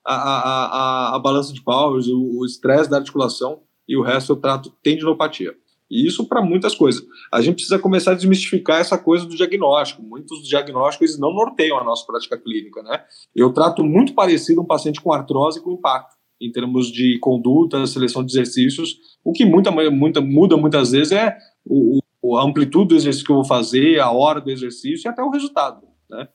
a, a, a, a balança de powers, o estresse da articulação e o resto eu trato tendinopatia. E isso para muitas coisas. A gente precisa começar a desmistificar essa coisa do diagnóstico. Muitos diagnósticos não norteiam a nossa prática clínica, né? Eu trato muito parecido um paciente com artrose com impacto, em termos de conduta, seleção de exercícios. O que muita, muita, muda muitas vezes é o, o, a amplitude do exercício que eu vou fazer, a hora do exercício e até o resultado, né?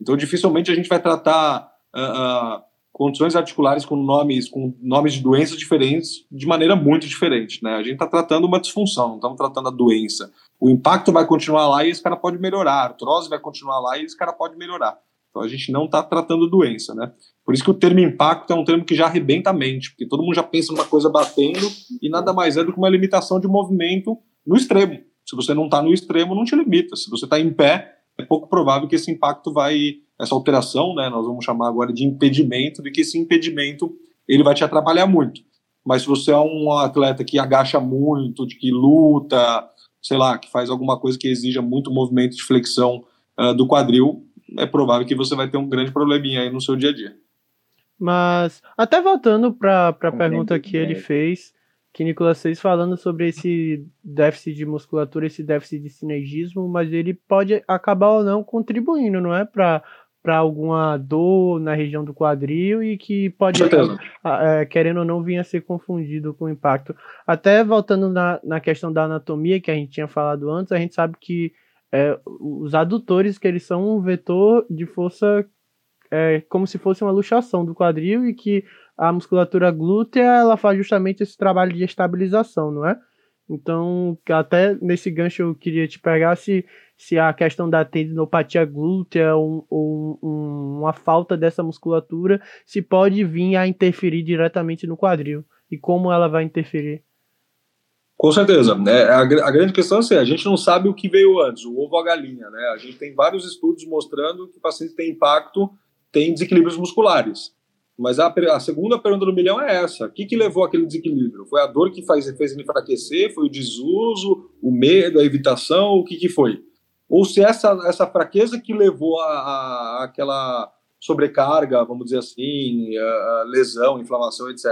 Então, dificilmente a gente vai tratar uh, uh, condições articulares com nomes, com nomes de doenças diferentes de maneira muito diferente, né? A gente está tratando uma disfunção, não estamos tratando a doença. O impacto vai continuar lá e esse cara pode melhorar, a artrose vai continuar lá e esse cara pode melhorar. Então a gente não está tratando doença, né? Por isso que o termo impacto é um termo que já arrebenta a mente, porque todo mundo já pensa numa coisa batendo e nada mais é do que uma limitação de movimento no extremo. Se você não está no extremo, não te limita. Se você está em pé, é pouco provável que esse impacto vai essa alteração, né, nós vamos chamar agora de impedimento, de que esse impedimento ele vai te atrapalhar muito. Mas se você é um atleta que agacha muito, de que luta, sei lá, que faz alguma coisa que exija muito movimento de flexão uh, do quadril, é provável que você vai ter um grande probleminha aí no seu dia a dia. Mas, até voltando para a pergunta que ele fez, que Nicolas fez falando sobre esse déficit de musculatura, esse déficit de sinergismo, mas ele pode acabar ou não contribuindo, não é? Para para alguma dor na região do quadril e que pode, é, querendo ou não, vir a ser confundido com o impacto. Até voltando na, na questão da anatomia que a gente tinha falado antes, a gente sabe que é, os adutores, que eles são um vetor de força é, como se fosse uma luxação do quadril e que a musculatura glútea ela faz justamente esse trabalho de estabilização, não é? Então, até nesse gancho eu queria te pegar se, se a questão da tendinopatia glútea ou, ou um, uma falta dessa musculatura se pode vir a interferir diretamente no quadril e como ela vai interferir. Com certeza. Né? A, a, grande questão é assim, a gente não sabe o que veio antes, o ovo ou a galinha. Né? A gente tem vários estudos mostrando que o paciente tem impacto, tem desequilíbrios musculares. Mas a, a, segunda pergunta do milhão é essa: o que, que levou aquele desequilíbrio? Foi a dor que faz, fez ele enfraquecer? Foi o desuso, o medo, a evitação? O que, que foi? Ou se essa, essa fraqueza que levou a, a aquela sobrecarga, vamos dizer assim, lesão, inflamação, etc.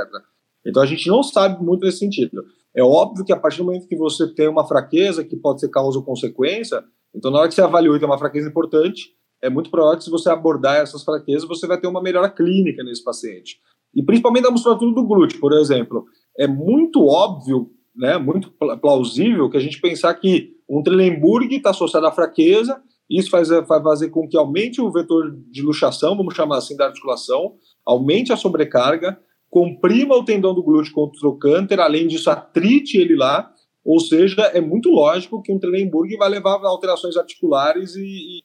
Então a gente não sabe muito nesse sentido. É óbvio que a partir do momento que você tem uma fraqueza que pode ser causa ou consequência, então na hora que você avaliou que é uma fraqueza importante, é muito provável que se você abordar essas fraquezas, você vai ter uma melhora clínica nesse paciente. E principalmente da musculatura do glúteo, por exemplo. É muito óbvio, né, muito plausível que a gente pensar que um Trendelenburg está associado à fraqueza, isso faz, vai fazer com que aumente o vetor de luxação, vamos chamar assim, da articulação, aumente a sobrecarga, comprima o tendão do glúteo contra o trocânter, além disso, atrite ele lá, ou seja, é muito lógico que um Trendelenburg vai levar a alterações articulares e,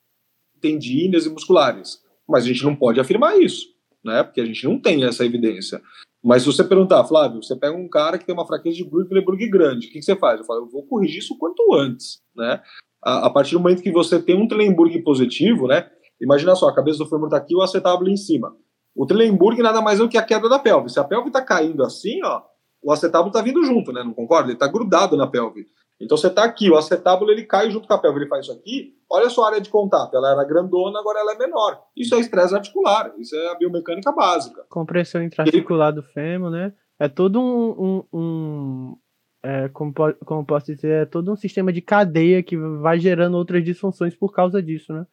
tendíneas e musculares. Mas a gente não pode afirmar isso, né? Porque a gente não tem essa evidência. Mas se você perguntar, Flávio, você pega um cara que tem uma fraqueza de Glückenburg grande, o que, que, você faz? Eu falo, eu vou corrigir isso quanto antes, né? A, a partir do momento que você tem um Trendelenburg positivo, né? Imagina só, a cabeça do fêmur está aqui, o acetábulo em cima. O Trendelenburg nada mais é do que a queda da pelve. Se a pelve está caindo assim, ó, o acetábulo está vindo junto, né? Não concorda? Ele está grudado na pelve. Então você está aqui, o acetábulo ele cai junto com a pelve, ele faz isso aqui. Olha só a área de contato, ela era grandona, agora ela é menor. Isso é estresse articular, isso é a biomecânica básica. Compressão intraarticular do fêmur, né? É todo um, um, um é, como, como posso dizer, é todo um sistema de cadeia que vai gerando outras disfunções por causa disso, né?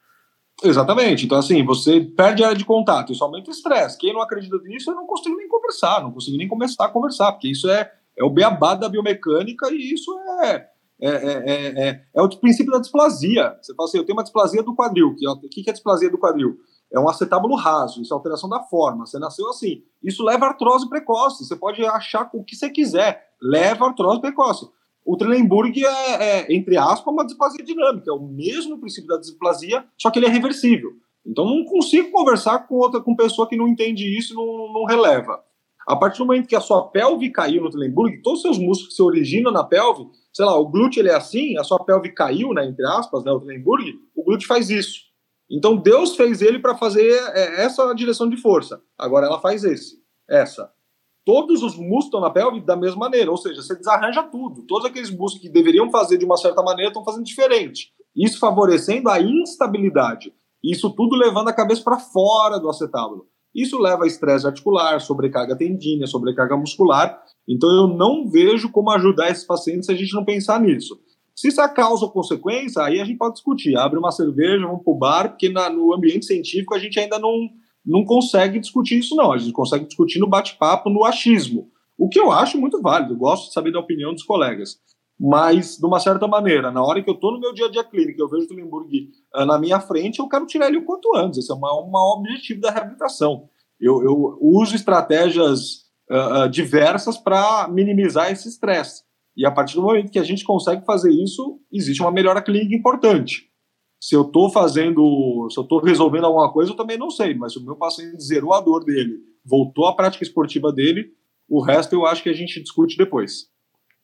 Exatamente. Então, assim, você perde a área de contato, isso aumenta o estresse. Quem não acredita nisso, eu não consigo nem conversar, não consigo nem começar a conversar, porque isso é, é o beabá da biomecânica e isso é, é, é, é, é, o princípio da displasia. Você fala assim, eu tenho uma displasia do quadril. Que, o que é displasia do quadril? É um acetábulo raso, isso é alteração da forma. Você nasceu assim. Isso leva a artrose precoce. Você pode achar o que você quiser. Leva a artrose precoce. O Trendelenburg é, é, entre aspas, uma displasia dinâmica. É o mesmo princípio da displasia, só que ele é reversível. Então não consigo conversar com outra com pessoa que não entende isso não, não releva. A partir do momento que a sua pelve caiu no Trendelenburg, todos os seus músculos que se originam na pelve, sei lá, o glúteo ele é assim, a sua pelve caiu, né, entre aspas, né, o Trendelenburg, o glúteo faz isso. Então Deus fez ele para fazer é, essa direção de força. Agora ela faz esse, essa. Todos os músculos estão na pelve da mesma maneira, ou seja, você desarranja tudo. Todos aqueles músculos que deveriam fazer de uma certa maneira estão fazendo diferente. Isso favorecendo a instabilidade. Isso tudo levando a cabeça para fora do acetábulo. Isso leva a estresse articular, sobrecarga tendínea, sobrecarga muscular. Então eu não vejo como ajudar esses pacientes se a gente não pensar nisso. Se isso é causa ou consequência, aí a gente pode discutir. Abre uma cerveja, vamos para o bar, porque na, no ambiente científico a gente ainda não, não consegue discutir isso, não. A gente consegue discutir no bate-papo, no achismo. O que eu acho muito válido, gosto de saber da opinião dos colegas. Mas, de uma certa maneira, na hora que eu estou no meu dia a dia clínico, eu vejo o Limburg uh, na minha frente, eu quero tirar ele o quanto antes. Esse é o maior, objetivo da reabilitação. Eu, eu uso estratégias uh, diversas para minimizar esse estresse. E a partir do momento que a gente consegue fazer isso, existe uma melhora clínica importante. Se eu estou fazendo, se eu estou resolvendo alguma coisa, eu também não sei, mas o meu paciente zerou a dor dele, voltou à prática esportiva dele, o resto eu acho que a gente discute depois.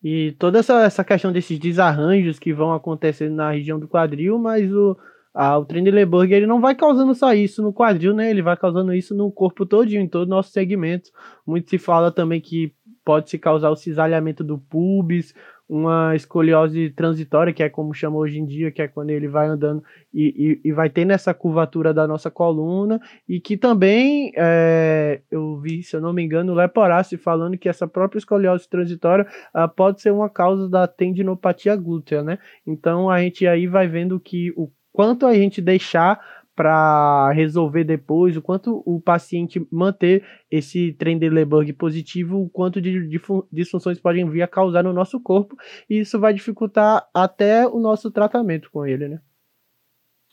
E toda essa, essa questão desses desarranjos que vão acontecer na região do quadril, mas o, a, o Trendelenburg ele não vai causando só isso no quadril, né? Ele vai causando isso no corpo todo, em todo o nosso segmento. Muito se fala também que pode se causar o cisalhamento do pubis, uma escoliose transitória, que é como chama hoje em dia, que é quando ele vai andando e, e, e vai tendo essa curvatura da nossa coluna, e que também é, eu vi, se eu não me engano, o Leporassi falando que essa própria escoliose transitória uh, pode ser uma causa da tendinopatia glútea, né? Então a gente aí vai vendo que o quanto a gente deixar para resolver depois, o quanto o paciente manter esse Trendelenburg positivo, o quanto de disfunções podem vir a causar no nosso corpo, e isso vai dificultar até o nosso tratamento com ele, né?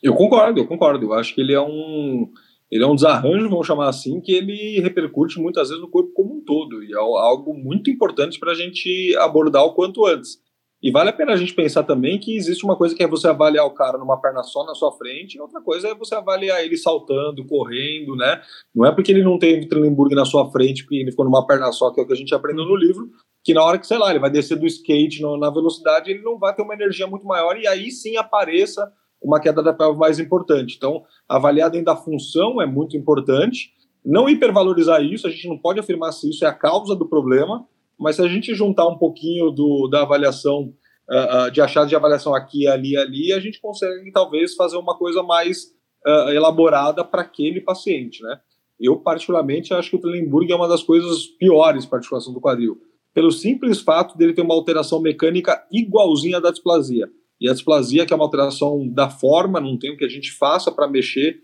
Eu concordo, eu concordo. Eu acho que ele é um ele é um desarranjo, vamos chamar assim, que ele repercute muitas vezes no corpo como um todo, e é algo muito importante para a gente abordar o quanto antes. E vale a pena a gente pensar também que existe uma coisa que é você avaliar o cara numa perna só na sua frente, e outra coisa é você avaliar ele saltando, correndo, né? Não é porque ele não tem Trelleborg na sua frente, porque ele ficou numa perna só, que é o que a gente aprendeu no livro, que na hora que, sei lá, ele vai descer do skate na velocidade, ele não vai ter uma energia muito maior, e aí sim apareça uma queda da pelve mais importante. Então, avaliar dentro da função é muito importante. Não hipervalorizar isso, a gente não pode afirmar se isso é a causa do problema, mas se a gente juntar um pouquinho do, da avaliação, uh, uh, de achados de avaliação aqui, ali, ali, a gente consegue talvez fazer uma coisa mais uh, elaborada para aquele paciente, né? Eu, particularmente, acho que o Trendelenburg é uma das coisas piores para a articulação do quadril, pelo simples fato dele ter uma alteração mecânica igualzinha à da displasia. E a displasia, que é uma alteração da forma, não tem o que a gente faça para mexer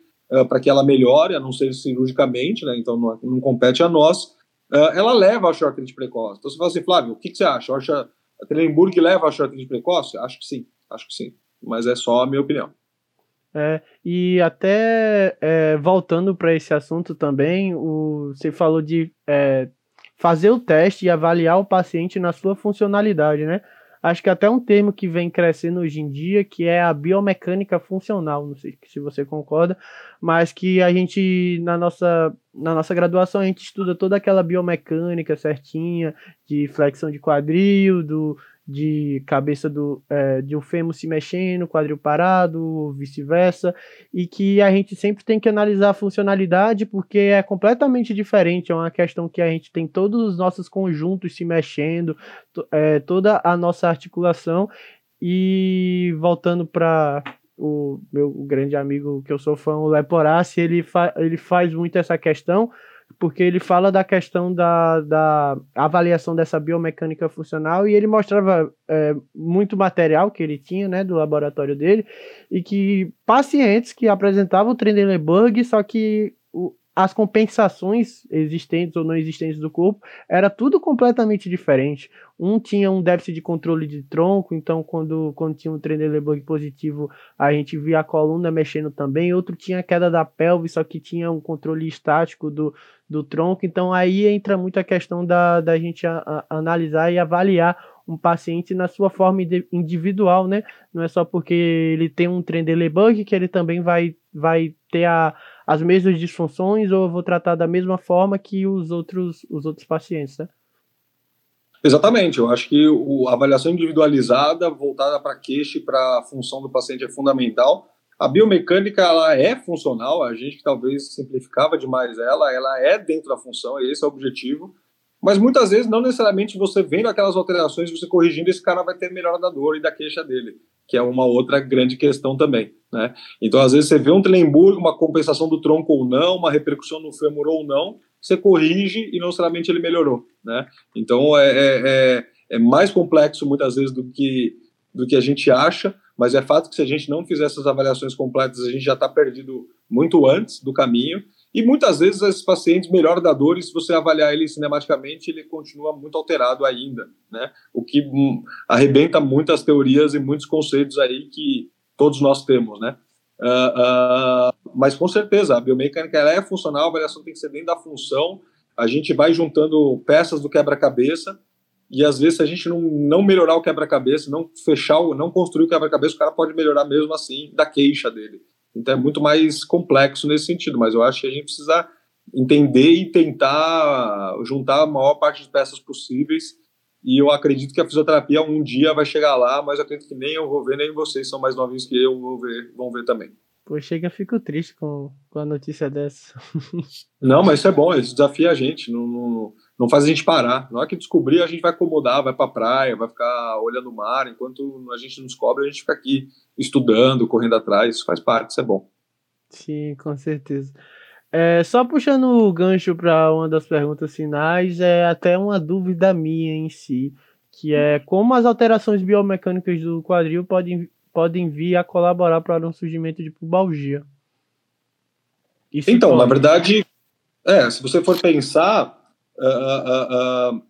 para que ela melhore, a não ser cirurgicamente, né? Então não, não compete a nós uh, ela leva ao shortridge precoce. Então você fala assim, Flávio, o que, que você acha? A Trenenburg leva ao shortridge precoce? Acho que sim, acho que sim. Mas é só a minha opinião. É, e até é, voltando para esse assunto também, o, você falou de é, fazer o teste e avaliar o paciente na sua funcionalidade, né? Acho que até um termo que vem crescendo hoje em dia, que é a biomecânica funcional, não sei se você concorda, mas que a gente, na nossa, na nossa graduação, a gente estuda toda aquela biomecânica certinha, de flexão de quadril, do, de cabeça do, é, de um fêmur se mexendo, quadril parado, vice-versa, e que a gente sempre tem que analisar a funcionalidade porque é completamente diferente, é uma questão que a gente tem todos os nossos conjuntos se mexendo, é, toda a nossa articulação, e voltando para o meu grande amigo que eu sou fã, o Leporassi, ele, fa ele faz muito essa questão, porque ele fala da questão da, da avaliação dessa biomecânica funcional e ele mostrava é, muito material que ele tinha, né, do laboratório dele, e que pacientes que apresentavam Trendelenburg, só que as compensações existentes ou não existentes do corpo era tudo completamente diferente. Um tinha um déficit de controle de tronco, então quando, quando tinha um Trendelenburg positivo, a gente via a coluna mexendo também. Outro tinha queda da pelve, só que tinha um controle estático do, do tronco. Então aí entra muito a questão da, da gente a, a, analisar e avaliar um paciente na sua forma individual, né? Não é só porque ele tem um Trendelenburg que ele também vai, vai ter a as mesmas disfunções ou eu vou tratar da mesma forma que os outros, os outros pacientes, né? Exatamente, eu acho que a avaliação individualizada, voltada para queixa e para a função do paciente é fundamental. A biomecânica ela é funcional, a gente talvez simplificava demais ela, ela é dentro da função, esse é o objetivo. Mas muitas vezes, não necessariamente você vendo aquelas alterações, você corrigindo, esse cara vai ter melhora da dor e da queixa dele, que é uma outra grande questão também. Né? Então, às vezes, você vê um Trendelenburg, uma compensação do tronco ou não, uma repercussão no fêmur ou não, você corrige e não necessariamente ele melhorou. Né? Então, é, é, é, é mais complexo muitas vezes do que, do que a gente acha, mas é fato que se a gente não fizer essas avaliações completas, a gente já está perdido muito antes do caminho. E muitas vezes esses pacientes melhoram da dor e se você avaliar ele cinematicamente, ele continua muito alterado ainda, né? O que hum, arrebenta muitas teorias e muitos conceitos aí que todos nós temos, né? Uh, uh, mas com certeza, a biomecânica é funcional, a avaliação tem que ser dentro da função, a gente vai juntando peças do quebra-cabeça e às vezes se a gente não, não melhorar o quebra-cabeça, não fechar, não construir o quebra-cabeça, o cara pode melhorar mesmo assim da queixa dele. Então é muito mais complexo nesse sentido, mas eu acho que a gente precisa entender e tentar juntar a maior parte de peças possíveis. E eu acredito que a fisioterapia um dia vai chegar lá, mas eu acredito que nem eu vou ver, nem vocês são mais novinhos que eu vou ver, vão ver também. Pô, chega, fico triste com, com a notícia dessa. Não, mas isso é bom, isso desafia a gente. Não, não, não faz a gente parar. Na hora que descobrir, a gente vai acomodar, vai para praia, vai ficar olhando o mar, enquanto a gente não descobre, a gente fica aqui estudando, correndo atrás, faz parte, isso é bom. Sim, com certeza. É, só puxando o gancho para uma das perguntas finais, é até uma dúvida minha em si, que é como as alterações biomecânicas do quadril podem, podem vir a colaborar para o surgimento de pubalgia. Isso então, pode. na verdade, é, se você for pensar, uh, uh,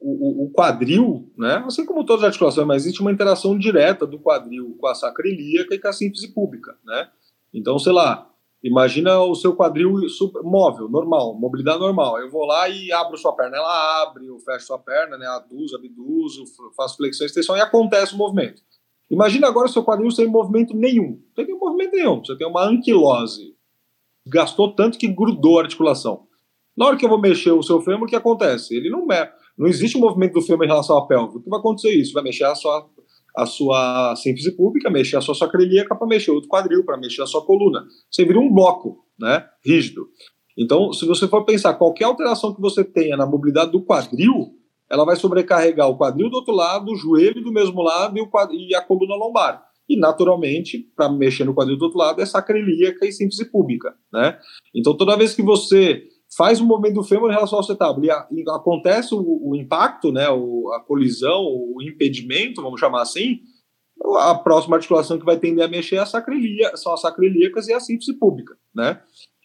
o, o, quadril, né, assim como todas as articulações, mas existe uma interação direta do quadril com a sacra ilíaca e com a síntese pública, né? Então, sei lá, imagina o seu quadril móvel, normal, mobilidade normal. Eu vou lá e abro sua perna, ela abre, eu fecho sua perna, né, aduzo, abduzo, faço flexão, extensão e acontece o movimento. Imagina agora o seu quadril sem movimento nenhum. Não tem movimento nenhum, você tem uma anquilose. Gastou tanto que grudou a articulação. Na hora que eu vou mexer o seu fêmur, o que acontece? Ele não mexe. Não existe um movimento do fêmur em relação à pelve. O que vai acontecer isso? Vai mexer a sua, a sua síntese pública, mexer a sua sacroiliaca para mexer outro quadril, para mexer a sua coluna. Você vira um bloco, né? Rígido. Então, se você for pensar qualquer alteração que você tenha na mobilidade do quadril, ela vai sobrecarregar o quadril do outro lado, o joelho do mesmo lado e, quadril, e a coluna lombar. E, naturalmente, para mexer no quadril do outro lado, é sacroiliaca e síntese pública, né? Então, toda vez que você faz o movimento do fêmur em relação ao acetábulo e, a, e acontece o, o, impacto, né, o, a colisão, o impedimento, vamos chamar assim, a próxima articulação que vai tender a mexer é a sacroiliaca, são as sacroiliacas e a síntese pública, né?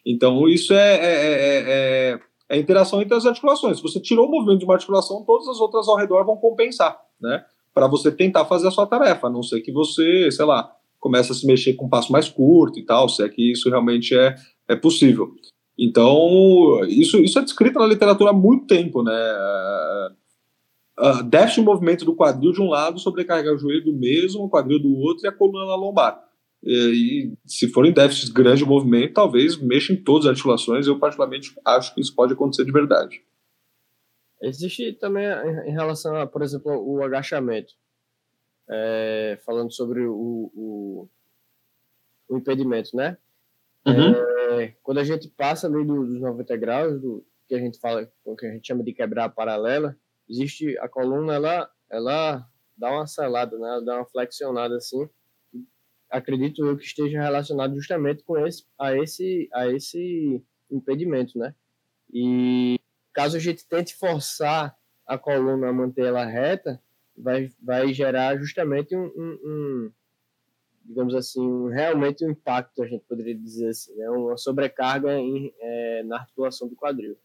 Então isso é, é, é, é, é interação entre as articulações. Se você tirou o movimento de uma articulação, todas as outras ao redor vão compensar, né? Para você tentar fazer a sua tarefa, a não ser que você, sei lá, comece a se mexer com um passo mais curto e tal, se é que isso realmente é, é possível. Então, isso, isso é descrito na literatura há muito tempo, né? Uh, déficit de movimento do quadril de um lado, sobrecarregar o joelho do mesmo, o quadril do outro e a coluna na lombar. E, e se forem déficits grandes de movimento, talvez mexa em todas as articulações. Eu, particularmente, acho que isso pode acontecer de verdade. Existe também em relação a, por exemplo, o agachamento. É, falando sobre o, o, o impedimento, né? Uhum. É, quando a gente passa ali dos 90 graus, do que a gente fala, o que a gente chama de quebrar a paralela, existe a coluna, ela, ela dá uma selada, né? Ela dá uma flexionada assim. Acredito eu que esteja relacionado justamente com esse, a esse, a esse impedimento, né? E caso a gente tente forçar a coluna a manter ela reta, vai, vai gerar justamente um, um, digamos assim, realmente um impacto, a gente poderia dizer assim, né? uma sobrecarga em, é, na articulação do quadril.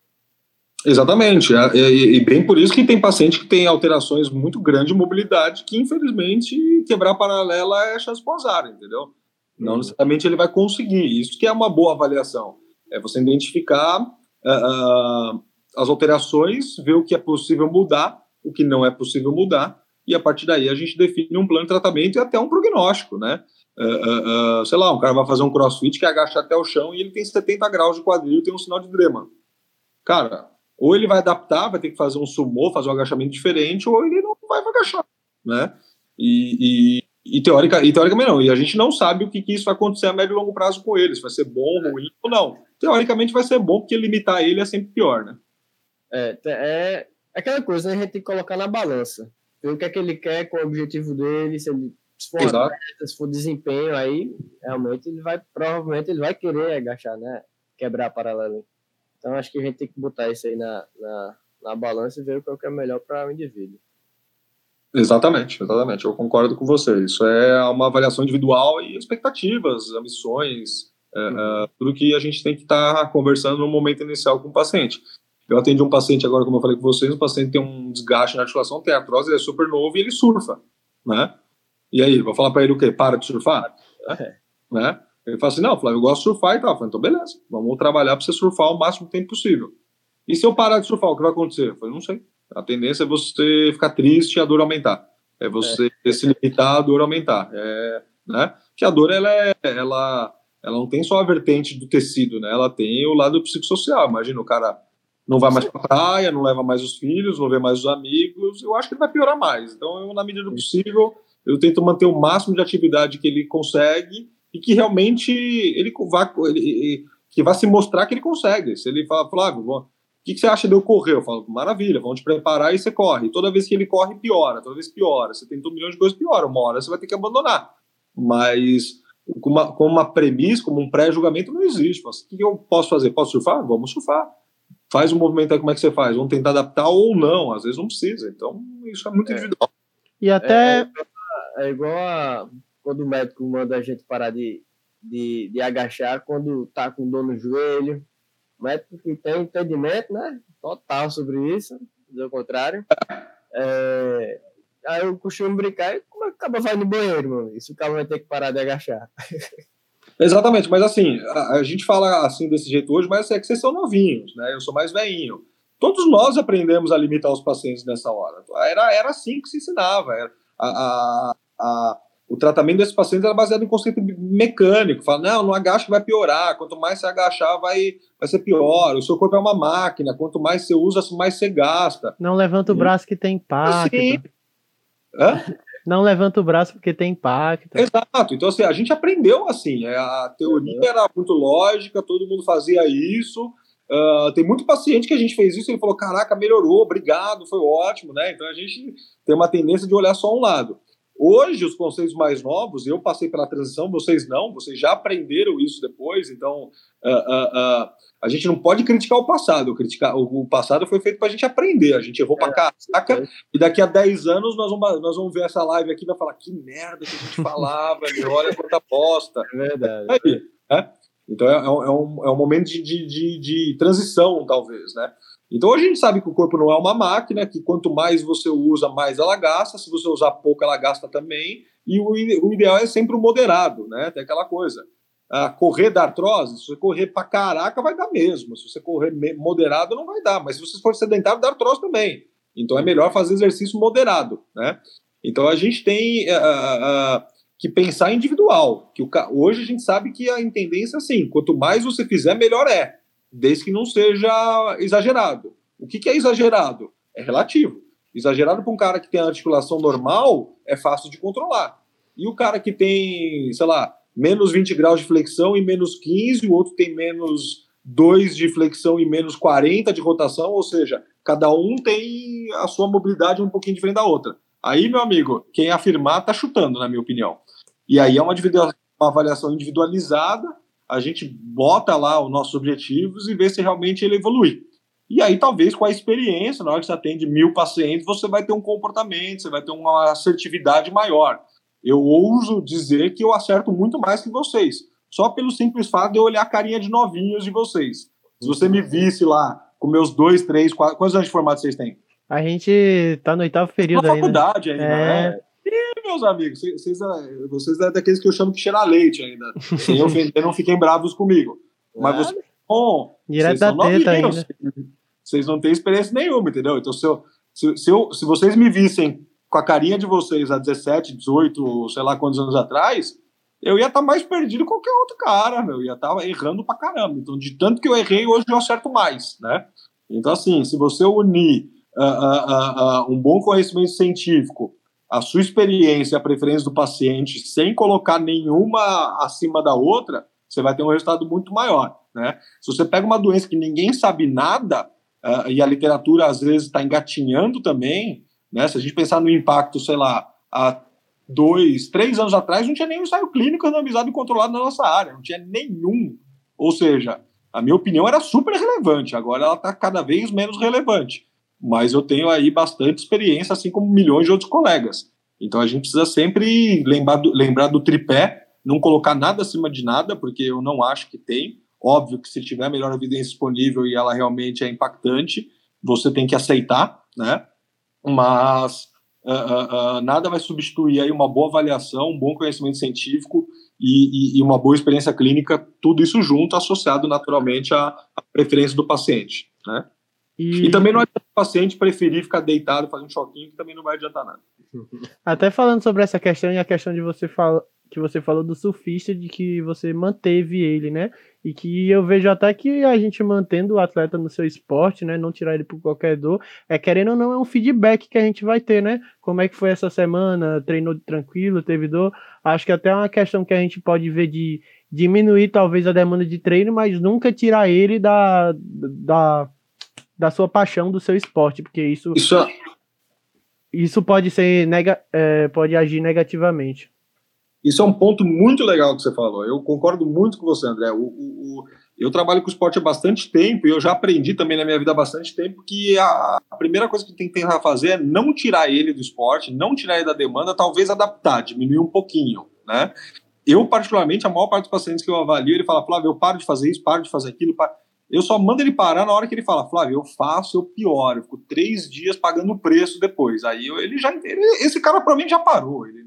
Exatamente, é, e, e, bem por isso que tem paciente que tem alterações muito grandes de mobilidade, que infelizmente quebrar paralela é chance posar, entendeu? Não uhum. necessariamente ele vai conseguir, isso que é uma boa avaliação, é você identificar uh, uh, as alterações, ver o que é possível mudar, o que não é possível mudar, e a partir daí a gente define um plano de tratamento e até um prognóstico, né? Uh, uh, uh, sei lá, um cara vai fazer um crossfit que agacha até o chão e ele tem 70 graus de quadril e tem um sinal de drema. Cara, ou ele vai adaptar, vai ter que fazer um sumô, fazer um agachamento diferente, ou ele não vai agachar, né? E, e, e, teórica, e teoricamente não. E a gente não sabe o que, que isso vai acontecer a médio e longo prazo com ele, se vai ser bom, ruim ou não. Teoricamente vai ser bom, porque limitar ele é sempre pior, né? É, é aquela coisa, né? a gente tem que colocar na balança ver o que é que ele quer, qual é o objetivo dele, se ele se for, atleta, se for desempenho, aí realmente ele vai, provavelmente ele vai querer agachar, né? Quebrar paralelo. Então acho que a gente tem que botar isso aí na, na, na balança e ver o que é melhor para o indivíduo. Exatamente, exatamente. Eu concordo com você. Isso é uma avaliação individual e expectativas, ambições, é, uhum. é, tudo que a gente tem que estar tá conversando no momento inicial com o paciente. Eu atendi um paciente agora, como eu falei com vocês, um paciente tem um desgaste na articulação, tem artrose, ele é super novo e ele surfa, né? E aí, vou falar para ele o quê? Para de surfar? É. Né? Ele fala assim, não, Flávio, eu gosto de surfar e tal. Eu falei, então beleza, vamos trabalhar para você surfar o máximo tempo possível. E se eu parar de surfar, o que vai acontecer? Eu falei, não sei. A tendência é você ficar triste e a dor aumentar. É você é. se limitar a dor aumentar. É, né? Que a dor, ela, é, ela, ela não tem só a vertente do tecido, né? Ela tem o lado psicossocial. Imagina o cara não vai mais para praia, não leva mais os filhos, não vê mais os amigos, eu acho que ele vai piorar mais. Então, eu, na medida do possível, eu tento manter o máximo de atividade que ele consegue e que realmente ele vá, ele, que vá se mostrar que ele consegue. Se ele fala, Flávio, que, que você acha de eu correr? Eu falo, maravilha, vamos te preparar e você corre. Toda vez que ele corre, piora, toda vez piora. Você tentou um milhão de coisas, piora. Uma hora você vai ter que abandonar. Mas com uma, com uma premissa, como um pré-julgamento, não existe. Mas, o que, que eu posso fazer? Posso surfar? Vamos surfar. Faz um movimento aí, como é que você faz? Vamos tentar adaptar ou não. Às vezes não precisa. Então, isso é muito é. individual. E até. É, é igual a quando o médico manda a gente parar de, de, de agachar quando tá com dor no joelho. O médico que tem entendimento, né? Total sobre isso, do contrário. É, aí eu costumo brincar, como é que o cara vai no banheiro, mano? Isso o cara vai ter que parar de agachar. Exatamente, mas assim, a, a, gente fala assim desse jeito hoje, mas é que vocês são novinhos, né? Eu sou mais velhinho. Todos nós aprendemos a limitar os pacientes nessa hora. Era, era assim que se ensinava. Era, a, a, a, o tratamento desses pacientes era baseado em conceito mecânico. Fala, não, não agacha que vai piorar. Quanto mais você agachar, vai, vai ser pior. O seu corpo é uma máquina. Quanto mais você usa, mais você gasta. Não levanta o braço que tem impacto. Assim, Hã? Não levanta o braço porque tem impacto. Exato. Então, assim, a gente aprendeu assim. É, a teoria era muito lógica, todo mundo fazia isso. Uh, tem muito paciente que a gente fez isso e ele falou: caraca, melhorou, obrigado, foi ótimo, né? Então a gente tem uma tendência de olhar só um lado. Hoje, os conceitos mais novos, eu passei pela transição, vocês não, vocês já aprenderam isso depois, então uh, uh, uh, a gente não pode criticar o passado. Criticar, o, passado foi feito para a gente aprender, a gente errou é, pra caraca, é. e daqui a 10 anos nós vamos, nós vamos ver essa live aqui e vai falar: que merda que a gente falava, olha quanta bosta. É verdade. Aí, né? Então é, é, um, é um momento de, de, de, de transição, talvez, né? Então a gente sabe que o corpo não é uma máquina, que quanto mais você usa, mais ela gasta. Se você usar pouco, ela gasta também. E o, ideal é sempre o moderado, né? Tem aquela coisa. Ah, correr da artrose, se você correr pra caraca, vai dar mesmo. Se você correr moderado, não vai dar. Mas se você for sedentário, dá artrose também. Então é melhor fazer exercício moderado, né? Então a gente tem uh, uh, que pensar individual. Que o, hoje a gente sabe que a tendência é assim: quanto mais você fizer, melhor é desde que não seja exagerado. O que, que é exagerado? É relativo. Exagerado para um cara que tem articulação normal é fácil de controlar. E o cara que tem, sei lá, menos 20 graus de flexão e menos 15, o outro tem menos 2 de flexão e menos 40 de rotação, ou seja, cada um tem a sua mobilidade um pouquinho diferente da outra. Aí, meu amigo, quem afirmar está chutando, na minha opinião. E aí é uma, uma avaliação individualizada a gente bota lá os nossos objetivos e vê se realmente ele evolui. E aí, talvez, com a experiência, na hora que você atende mil pacientes, você vai ter um comportamento, você vai ter uma assertividade maior. Eu ouso dizer que eu acerto muito mais que vocês, só pelo simples fato de eu olhar a carinha de novinhos de vocês. Se você me visse lá com meus dois, três, quatro. Quantos anos de formato vocês têm? A gente tá no oitavo período Na faculdade ainda, ainda é... meus amigos, vocês, vocês é daqueles que eu chamo que cheira leite ainda. Sem ofender, não fiquem bravos comigo. Mas vocês bom. Direto da teta ainda. Vocês não têm experiência nenhuma, entendeu? Então, se, eu, se, se, eu, se vocês me vissem com a carinha de vocês há 17, 18, sei lá quantos anos atrás, eu ia estar tá mais perdido que qualquer outro cara, meu. Eu ia estar tá errando pra caramba. Então, de tanto que eu errei, hoje eu acerto mais, né? Então, assim, se você unir uh, uh, uh, um bom conhecimento científico a sua experiência, a preferência do paciente, sem colocar nenhuma acima da outra, você vai ter um resultado muito maior. Né? Se você pega uma doença que ninguém sabe nada, uh, e a literatura às vezes está engatinhando também, né? se a gente pensar no impacto, sei lá, há dois, três anos atrás, não tinha nenhum ensaio clínico randomizado e controlado na nossa área, não tinha nenhum. Ou seja, a minha opinião era super relevante, agora ela está cada vez menos relevante mas eu tenho aí bastante experiência, assim como milhões de outros colegas. Então a gente precisa sempre lembrar do, lembrar do tripé, não colocar nada acima de nada, porque eu não acho que tem. Óbvio que se tiver melhor evidência disponível e ela realmente é impactante, você tem que aceitar, né? Mas uh, uh, uh, nada vai substituir aí uma boa avaliação, um bom conhecimento científico e, e, e uma boa experiência clínica, tudo isso junto, associado naturalmente à, à preferência do paciente, né? E... e, também não adianta paciente preferir ficar deitado, fazer um choquinho, que também não vai adiantar nada. Até falando sobre essa questão e a questão de você fala, que você falou do surfista, de que você manteve ele, né? E que eu vejo até que a gente mantendo o atleta no seu esporte, né? Não tirar ele por qualquer dor, é querendo ou não, é um feedback que a gente vai ter, né? Como é que foi essa semana? Treinou tranquilo, teve dor? Acho que até é uma questão que a gente pode ver de diminuir talvez a demanda de treino, mas nunca tirar ele da, da da sua paixão do seu esporte, porque isso Isso é, isso pode ser nega, é, pode agir negativamente. isso é um ponto muito legal que você falou. Eu concordo muito com você, André. O, o- o- eu trabalho com esporte há bastante tempo e eu já aprendi também na minha vida há bastante tempo que a, a primeira coisa que tem que tentar fazer é não tirar ele do esporte, não tirar ele da demanda, talvez adaptar, diminuir um pouquinho, né? Eu, particularmente, a maior parte dos pacientes que eu avalio, ele fala, Flávio, eu paro de fazer isso, paro de fazer aquilo, paro. Eu só mando ele parar na hora que ele fala, Flávio, eu faço, eu pioro, eu fico três dias pagando o preço depois. Aí eu- ele já, ele- esse cara pra mim já parou, ele,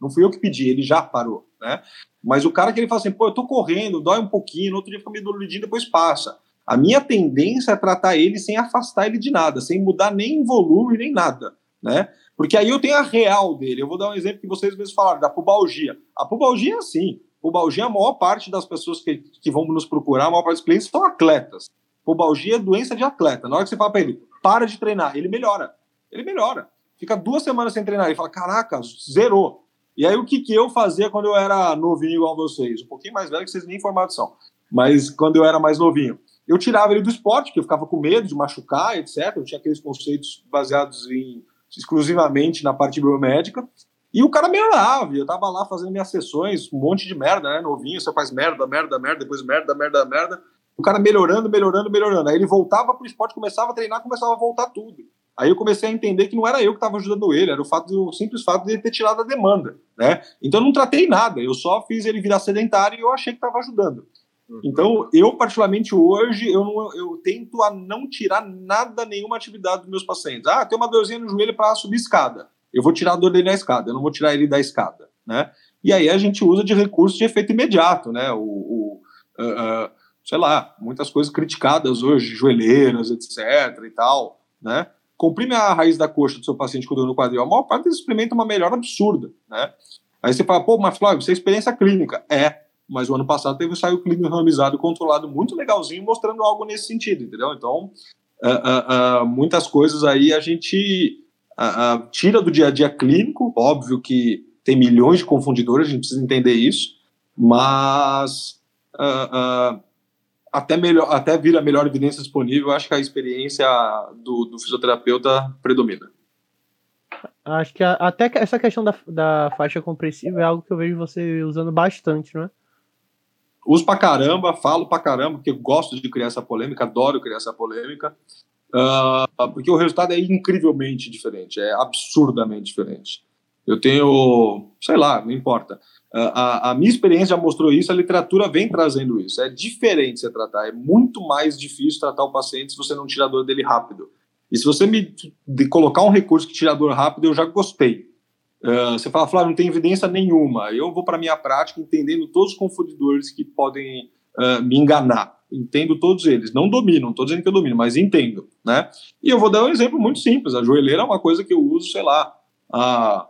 não fui eu que pedi, ele já parou, né? Mas o cara que ele fala assim, pô, eu tô correndo, dói um pouquinho, no outro dia fica meio doloridinho, depois passa. A minha tendência é tratar ele sem afastar ele de nada, sem mudar nem volume, nem nada, né? Porque aí eu tenho a real dele. Eu vou dar um exemplo que vocês mesmos falaram, da pubalgia. A pubalgia é assim. Pubalgia, a maior parte das pessoas que, que vão nos procurar, a maior parte dos clientes são atletas. Pubalgia é doença de atleta. Na hora que você fala pra ele, para de treinar, ele melhora. Ele melhora. Fica duas semanas sem treinar. Ele fala, caraca, zerou. E aí o que, que eu fazia quando eu era novinho igual vocês? Um pouquinho mais velho que vocês nem informados são. Mas quando eu era mais novinho. Eu tirava ele do esporte, porque eu ficava com medo de machucar, etc. Eu tinha aqueles conceitos baseados em exclusivamente na parte biomédica. E o cara melhorava, eu tava lá fazendo minhas sessões, um monte de merda, né? Novinho, você faz merda, merda, merda, depois merda, merda, merda. O cara melhorando, melhorando, melhorando. Aí ele voltava pro esporte, começava a treinar, começava a voltar tudo. Aí eu comecei a entender que não era eu que estava ajudando ele, era o fato do o simples fato de ele ter tirado a demanda, né? Então eu não tratei nada, eu só fiz ele virar sedentário e eu achei que estava ajudando. Então, eu, particularmente hoje, eu, não, eu tento a não tirar nada, nenhuma atividade dos meus pacientes. Ah, tem uma dorzinha no joelho para subir escada. Eu vou tirar a dor dele na escada, eu não vou tirar ele da escada, né? E aí a gente usa de recursos de efeito imediato, né? O, o uh, uh, sei lá, muitas coisas criticadas hoje, joelheiras, etc e tal, né? Comprime a raiz da coxa do seu paciente com dor no quadril. A maior parte deles experimenta uma melhora absurda, né? Aí você fala, pô, mas Flávio, você é experiência clínica. É, mas o ano passado teve um ensaio clínico randomizado controlado muito legalzinho, mostrando algo nesse sentido, entendeu? Então, uh, uh, uh, muitas coisas aí a gente tira do dia a dia clínico, óbvio que tem milhões de confundidores, a gente precisa entender isso, mas até, melhor, até vir a melhor evidência disponível, acho que a experiência do, do fisioterapeuta predomina. Acho que a, até essa questão da, da faixa compressiva é algo que eu vejo você usando bastante, não é? Uso pra caramba, falo pra caramba, porque eu gosto de criar essa polêmica, adoro criar essa polêmica, uh, porque o resultado é incrivelmente diferente, é absurdamente diferente. Eu tenho, sei lá, não importa. Uh, a, a, minha experiência já mostrou isso, a literatura vem trazendo isso. É diferente você tratar, é muito mais difícil tratar o paciente se você não tira a dor dele rápido. E se você me colocar um recurso que tira a dor rápido, eu já gostei. Uh, você fala, Flávio, não tem evidência nenhuma. Eu vou para minha prática entendendo todos os confundidores que podem me enganar. Entendo todos eles. Não domino, não estou dizendo que eu domino, mas entendo. Né? E eu vou dar um exemplo muito simples. A joelheira é uma coisa que eu uso, sei lá, há,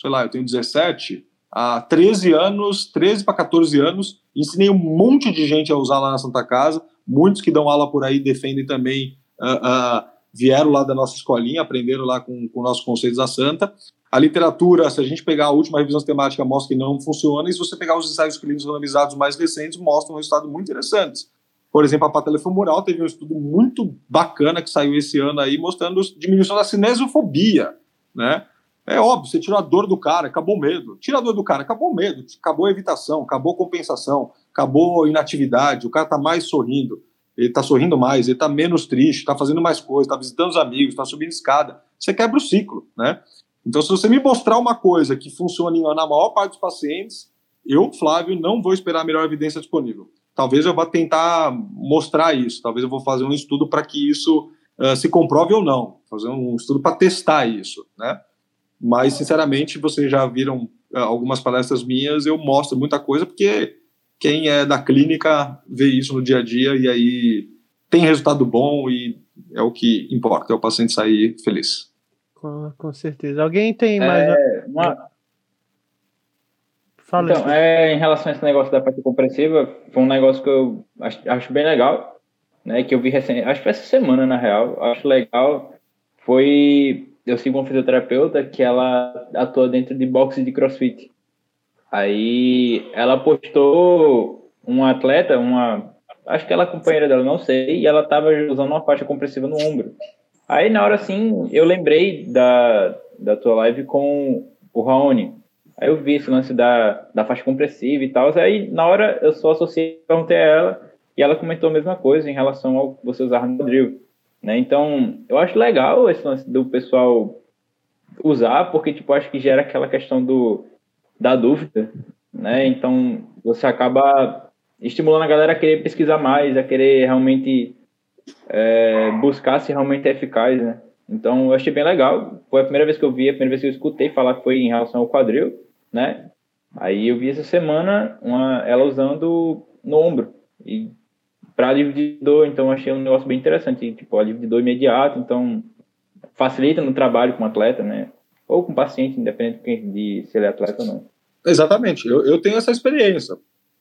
sei lá, eu tenho 17, há 13 anos, 13 para 14 anos, ensinei um monte de gente a usar lá na Santa Casa. Muitos que dão aula por aí defendem também. Uh, vieram lá da nossa escolinha, aprenderam lá com, com nossos conceitos da Santa. A literatura, se a gente pegar a última revisão sistemática, mostra que não funciona, e se você pegar os ensaios clínicos randomizados mais recentes, mostram um resultado muito interessantes. Por exemplo, a patelofemoral teve um estudo muito bacana que saiu esse ano aí, mostrando diminuição da cinesiofobia, né? É óbvio, você tirou a dor do cara, acabou o medo. Tira a dor do cara, acabou o medo, acabou a evitação, acabou a compensação, acabou a inatividade, o cara tá mais sorrindo ele está sorrindo mais, ele está menos triste, está fazendo mais coisas, está visitando os amigos, está subindo escada. Você quebra o ciclo, né? Então, se você me mostrar uma coisa que funciona na maior parte dos pacientes, eu, Flávio, não vou esperar a melhor evidência disponível. Talvez eu vá tentar mostrar isso, talvez eu vou fazer um estudo para que isso uh, se comprove ou não, fazer um estudo para testar isso, né? Mas, sinceramente, vocês já viram uh, algumas palestras minhas, eu mostro muita coisa, porque quem é da clínica vê isso no dia a dia e aí tem resultado bom e é o que importa, é o paciente sair feliz. Com, com certeza. Alguém tem mais. É, uma... Fala então, é, em relação a esse negócio da parte compressiva, foi um negócio que eu acho, acho bem legal, né? Que eu vi recente, acho que foi essa semana, na real. Acho legal. Foi. Eu sigo uma fisioterapeuta que ela atua dentro de boxe de crossfit. Aí ela postou um atleta, uma, acho que ela, companheira dela, não sei, e ela tava usando uma faixa compressiva no ombro. Aí, na hora assim, eu lembrei da, da tua live com o Raoni. Aí eu vi esse lance da, da faixa compressiva e tal. Aí, na hora, eu só associei, perguntei a ela, e ela comentou a mesma coisa em relação ao que você usar no quadril. Né? Então, eu acho legal esse lance do pessoal usar, porque, tipo, acho que gera aquela questão do, da dúvida, né? Então, você acaba estimulando a galera a querer pesquisar mais, a querer realmente é, buscar se realmente é eficaz, né? Então, eu achei bem legal. Foi a primeira vez que eu vi, a primeira vez que eu escutei falar que foi em relação ao quadril, né? Aí eu vi essa semana uma, ela usando no ombro. E para alívio de dor, então achei um negócio bem interessante. Tipo, alívio de dor imediato, então facilita no trabalho com atleta, né? Ou com paciente, independente de se ele é atleta ou não. Exatamente, eu, eu tenho essa experiência.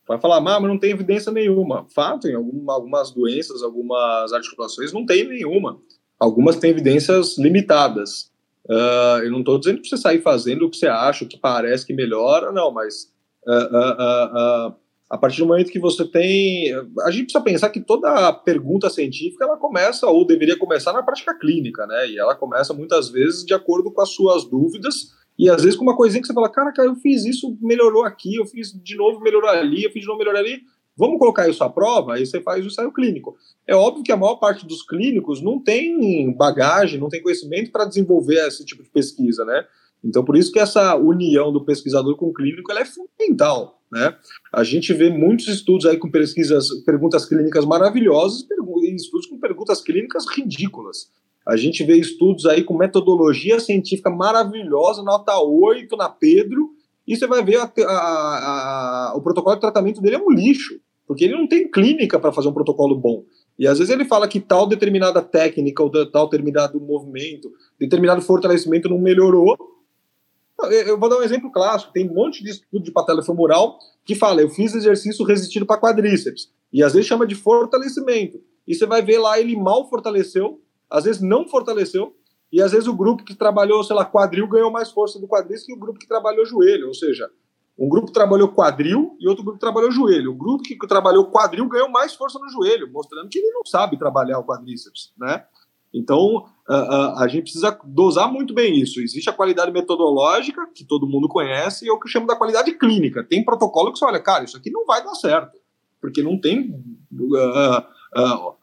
Vai falar, mas não tem evidência nenhuma. Fato, em alguma, algumas doenças, algumas articulações, não tem nenhuma. Algumas têm evidências limitadas. Uh, eu não estou dizendo que você sair fazendo o que você acha, o que parece que melhora, não, mas uh, uh, a partir do momento que você tem. A gente precisa pensar que toda pergunta científica ela começa, ou deveria começar, na prática clínica, né? E ela começa muitas vezes de acordo com as suas dúvidas, e às vezes com uma coisinha que você fala, cara, cara, eu fiz isso, melhorou aqui, eu fiz de novo, melhorou ali, eu fiz de novo, melhorou ali. Vamos colocar isso à prova, aí você faz o ensaio clínico. É óbvio que a maior parte dos clínicos não tem bagagem, não tem conhecimento para desenvolver esse tipo de pesquisa, né? Então, por isso que essa união do pesquisador com o clínico é fundamental. Né? A gente vê muitos estudos aí com pesquisas, perguntas clínicas maravilhosas e estudos com perguntas clínicas ridículas. A gente vê estudos aí com metodologia científica maravilhosa, nota 8 na Pedro, e você vai ver a, a, a, o protocolo de tratamento dele é um lixo, porque ele não tem clínica para fazer um protocolo bom. E às vezes ele fala que tal determinada técnica ou tal determinado movimento, determinado fortalecimento não melhorou, eu vou dar um exemplo clássico. Tem um monte de estudo de patela femoral que fala, eu fiz exercício resistido para quadríceps. E às vezes chama de fortalecimento. E você vai ver lá, ele mal fortaleceu, às vezes não fortaleceu, e às vezes o grupo que trabalhou, sei lá, quadril ganhou mais força do quadríceps que o grupo que trabalhou joelho. Ou seja, um grupo trabalhou quadril e outro grupo trabalhou joelho. O grupo que trabalhou quadril ganhou mais força no joelho, mostrando que ele não sabe trabalhar o quadríceps, né? Então, a, a, gente precisa dosar muito bem isso. Existe a qualidade metodológica, que todo mundo conhece, e é o que eu chamo da qualidade clínica. Tem protocolo que você olha, cara, isso aqui não vai dar certo, porque não tem uh, uh, uh,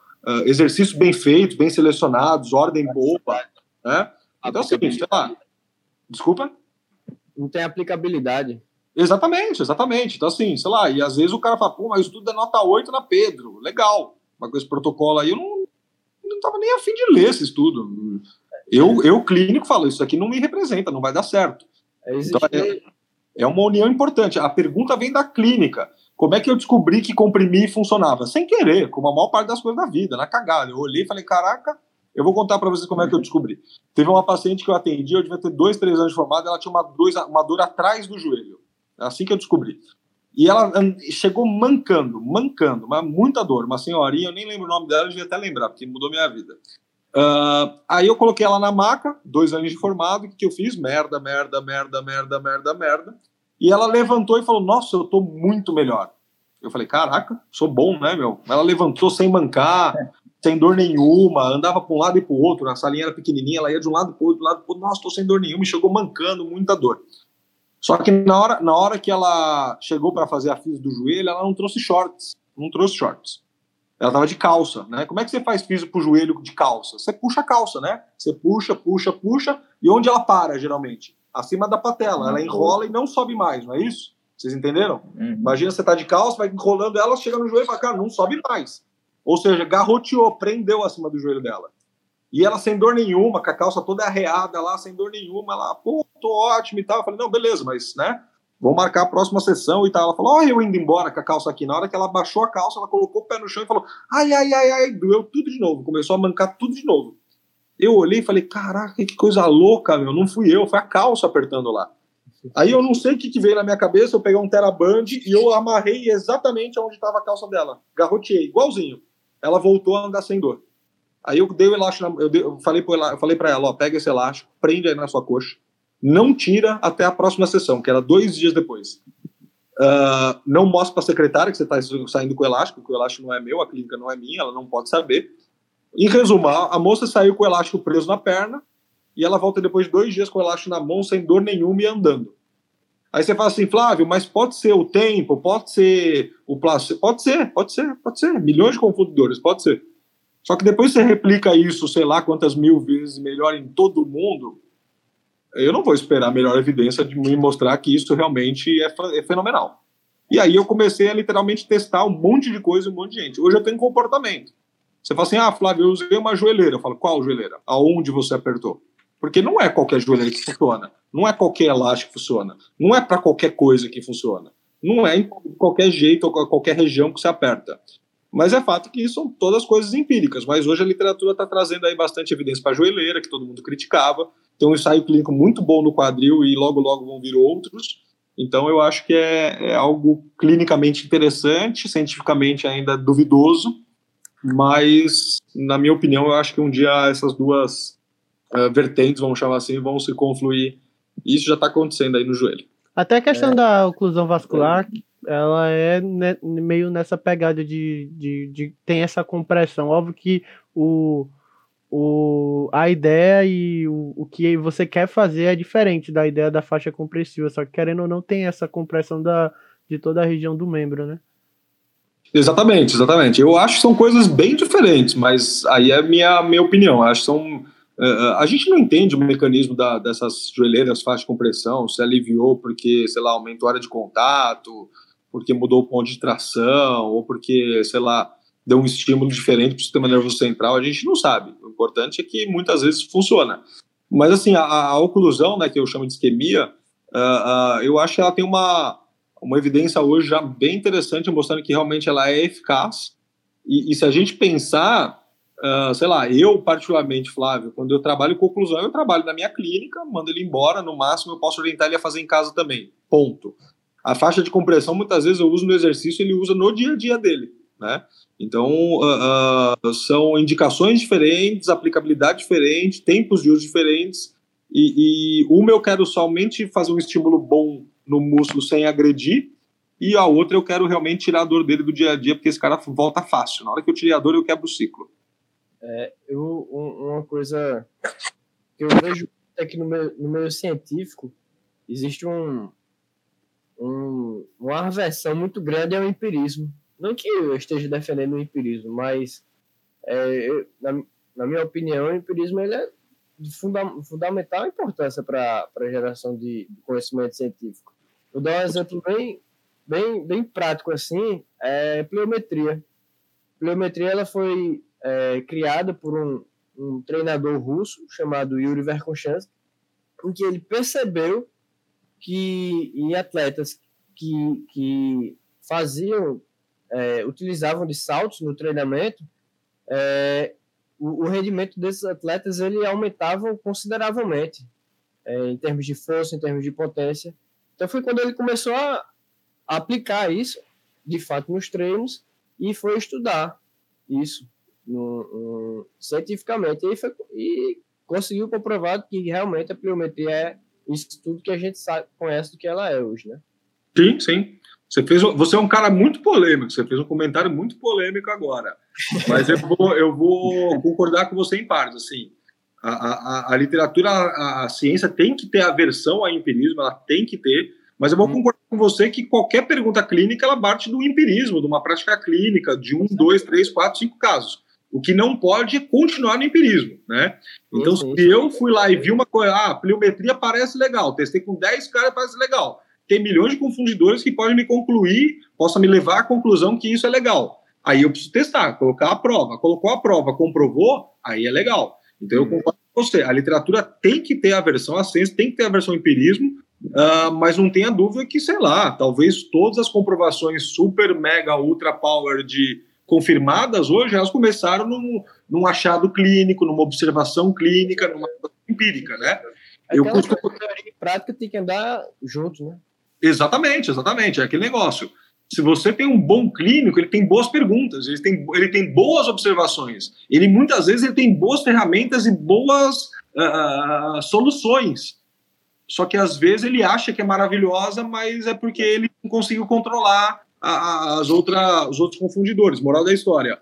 exercícios bem feitos, bem selecionados, ordem boa. Né? Então, assim, sei lá. Desculpa? Não tem aplicabilidade. Exatamente, exatamente. Então, assim, sei lá, e às vezes o cara fala, pô, mas o estudo é nota 8 na Pedro. Legal. Mas com esse protocolo aí eu não não estava nem afim de ler esse estudo. Eu, eu, clínico, falo, isso aqui não me representa, não vai dar certo. É, então, é, é uma união importante. A pergunta vem da clínica. Como é que eu descobri que comprimir funcionava? Sem querer, como a maior parte das coisas da vida, na cagada. Eu olhei e falei, caraca, eu vou contar para vocês como é que eu descobri. Teve uma paciente que eu atendi, eu devia ter dois, três anos de formada, ela tinha uma dor, uma dor atrás do joelho. É assim que eu descobri. E ela chegou mancando, mancando, mas muita dor. Uma senhorinha, eu nem lembro o nome dela, eu devia até lembrar, porque mudou minha vida. Uh, aí eu coloquei ela na maca, dois anos de formado, o que, eu fiz? Merda, merda, merda, merda, merda, merda. E ela levantou e falou: Nossa, eu tô muito melhor. Eu falei: Caraca, sou bom, né, meu? Ela levantou sem mancar, sem dor nenhuma, andava para um lado e para o outro. A salinha era pequenininha, ela ia de um lado para o outro, lado pro outro. Nossa, tô sem dor nenhuma. E chegou mancando, muita dor. Só que na hora, na hora que ela chegou para fazer a física do joelho, ela não trouxe shorts. Não trouxe shorts. Ela tava de calça, né? Como é que você faz físico pro joelho de calça? Você puxa a calça, né? Você puxa, puxa, puxa. E onde ela para, geralmente? Acima da patela. Ela enrola e não sobe mais, não é isso? Vocês entenderam? Uhum. Imagina você tá de calça, vai enrolando ela, chega no joelho e fala, cara, não sobe mais. Ou seja, garroteou, prendeu acima do joelho dela. E ela sem dor nenhuma, com a calça toda arreada lá, sem dor nenhuma, ela, pô, tô ótimo e tal. Eu falei, não, beleza, mas, né, vamos marcar a próxima sessão e tal. Ela falou, ó, eu indo embora com a calça aqui. Na hora que ela baixou a calça, ela colocou o pé no chão e falou, ai, ai, ai, ai, doeu tudo de novo. Começou a mancar tudo de novo. Eu olhei e falei, caraca, que coisa louca, meu. Não fui eu, foi a calça apertando lá. Aí eu não sei o que, que veio na minha cabeça, eu peguei um teraband e eu amarrei exatamente onde estava a calça dela. Garroteei, igualzinho. Ela voltou a andar sem dor. Aí eu dei o elástico, eu, dei, eu falei para ela, ó, pega esse elástico, prende aí na sua coxa, não tira até a próxima sessão, que era dois dias depois. Uh, não mostra para a secretária que você está saindo com o elástico, que o elástico não é meu, a clínica não é minha, ela não pode saber. Em resumo, a moça saiu com o elástico preso na perna e ela volta depois de dois dias com o elástico na mão, sem dor nenhuma e andando. Aí você fala assim, Flávio, mas pode ser o tempo, pode ser o plástico, pode ser, pode ser, pode ser, milhões de confundidores, pode ser. Só que depois você replica isso, sei lá quantas mil vezes melhor em todo mundo, eu não vou esperar a melhor evidência de me mostrar que isso realmente é, é fenomenal. E aí eu comecei a literalmente testar um monte de coisa, um monte de gente. Hoje eu tenho comportamento. Você fala assim, ah, Flávio, eu usei uma joelheira. Eu falo, qual joelheira? Aonde você apertou? Porque não é qualquer joelheira que funciona. Não é qualquer elástico que funciona. Não é para qualquer coisa que funciona. Não é em qualquer jeito ou qualquer região que você aperta. Mas é fato que isso são todas coisas empíricas. Mas hoje a literatura está trazendo aí bastante evidência para a joelheira, que todo mundo criticava. Tem um ensaio clínico muito bom no quadril e logo, logo vão vir outros. Então eu acho que é, é algo clinicamente interessante, cientificamente ainda duvidoso, mas, na minha opinião, eu acho que um dia essas duas uh, vertentes, vamos chamar assim, vão se confluir. Isso já está acontecendo aí no joelho. Até a questão é. da oclusão vascular, ela é ne meio nessa pegada de, de, de, tem essa compressão. Óbvio que o, o, a ideia e o, o que você quer fazer é diferente da ideia da faixa compressiva, só que querendo ou não tem essa compressão da, de toda a região do membro, né? Exatamente, exatamente. Eu acho que são coisas bem diferentes, mas aí é minha minha opinião. acho que são Uh, a gente não entende o mecanismo da, dessas joelheiras faixa de compressão, se aliviou porque, sei lá, aumentou a área de contato, porque mudou o ponto de tração, ou porque, sei lá, deu um estímulo diferente para o sistema nervoso central, a gente não sabe. O importante é que muitas vezes funciona. Mas, assim, a, a oclusão, né, que eu chamo de isquemia, uh, uh, eu acho que ela tem uma, uma evidência hoje já bem interessante, mostrando que realmente ela é eficaz. E, e se a gente pensar Uh, sei lá, eu particularmente, Flávio, quando eu trabalho com oclusão, eu trabalho na minha clínica, mando ele embora, no máximo eu posso orientar ele a fazer em casa também, ponto. A faixa de compressão, muitas vezes eu uso no exercício, ele usa no dia a dia dele, né? Então, uh, uh, são indicações diferentes, aplicabilidade diferente, tempos de uso diferentes, e, e uma eu quero somente fazer um estímulo bom no músculo sem agredir, e a outra eu quero realmente tirar a dor dele do dia a dia, porque esse cara volta fácil. Na hora que eu tirei a dor, eu quebro o ciclo. É, eu, um, uma coisa que eu vejo é que no meio, no meio científico existe um, um, uma aversão muito grande ao empirismo. Não que eu esteja defendendo o empirismo, mas é, eu, na, na, minha opinião, o empirismo ele é de funda, fundamental importância para a geração de, conhecimento científico. Vou dar um exemplo bem, bem, bem prático assim, é pliometria. Pliometria ela foi é, criada por um, um, treinador russo chamado Yuri Verkhoshansky, em que ele percebeu que em atletas que, que faziam, é, utilizavam de saltos no treinamento, é, o, o, rendimento desses atletas ele aumentava consideravelmente é, em termos de força, em termos de potência. Então foi quando ele começou a, a aplicar isso, de fato, nos treinos e foi estudar isso no, no, cientificamente e, foi, e conseguiu comprovar que realmente a pliometria é isso tudo que a gente sabe, conhece do que ela é hoje, né? Sim, sim. Você, fez, você é um cara muito polêmico, você fez um comentário muito polêmico agora. Mas eu vou, eu vou concordar com você em partes. Assim, a, a, a literatura, a, a, ciência tem que ter aversão ao empirismo, ela tem que ter, mas eu vou hum. concordar com você que qualquer pergunta clínica ela parte do empirismo, de uma prática clínica, de um, dois, três, quatro, cinco casos. O que não pode é continuar no empirismo, né? Então, se eu fui lá e vi uma coisa, ah, a pliometria parece legal, testei com 10 caras, parece legal. Tem milhões de confundidores que podem me concluir, possa me levar à conclusão que isso é legal. Aí eu preciso testar, colocar a prova. Colocou a prova, comprovou, aí é legal. Então, eu uhum. concordo com você. A literatura tem que ter a versão, a ciência tem que ter a versão empirismo, uh, mas não tenha dúvida que, sei lá, talvez todas as comprovações super, mega, ultra power de confirmadas hoje, elas começaram num, num achado clínico, numa observação clínica, numa empírica, né? eu costumo... teoria e prática tem que andar junto, né? Exatamente, exatamente, é aquele negócio. Se você tem um bom clínico, ele tem boas perguntas, ele tem, ele tem boas observações, ele muitas vezes ele tem boas ferramentas e boas uh, soluções. só que às vezes ele acha que é maravilhosa, mas é porque ele não conseguiu controlar as outra, os outros confundidores. Moral da história.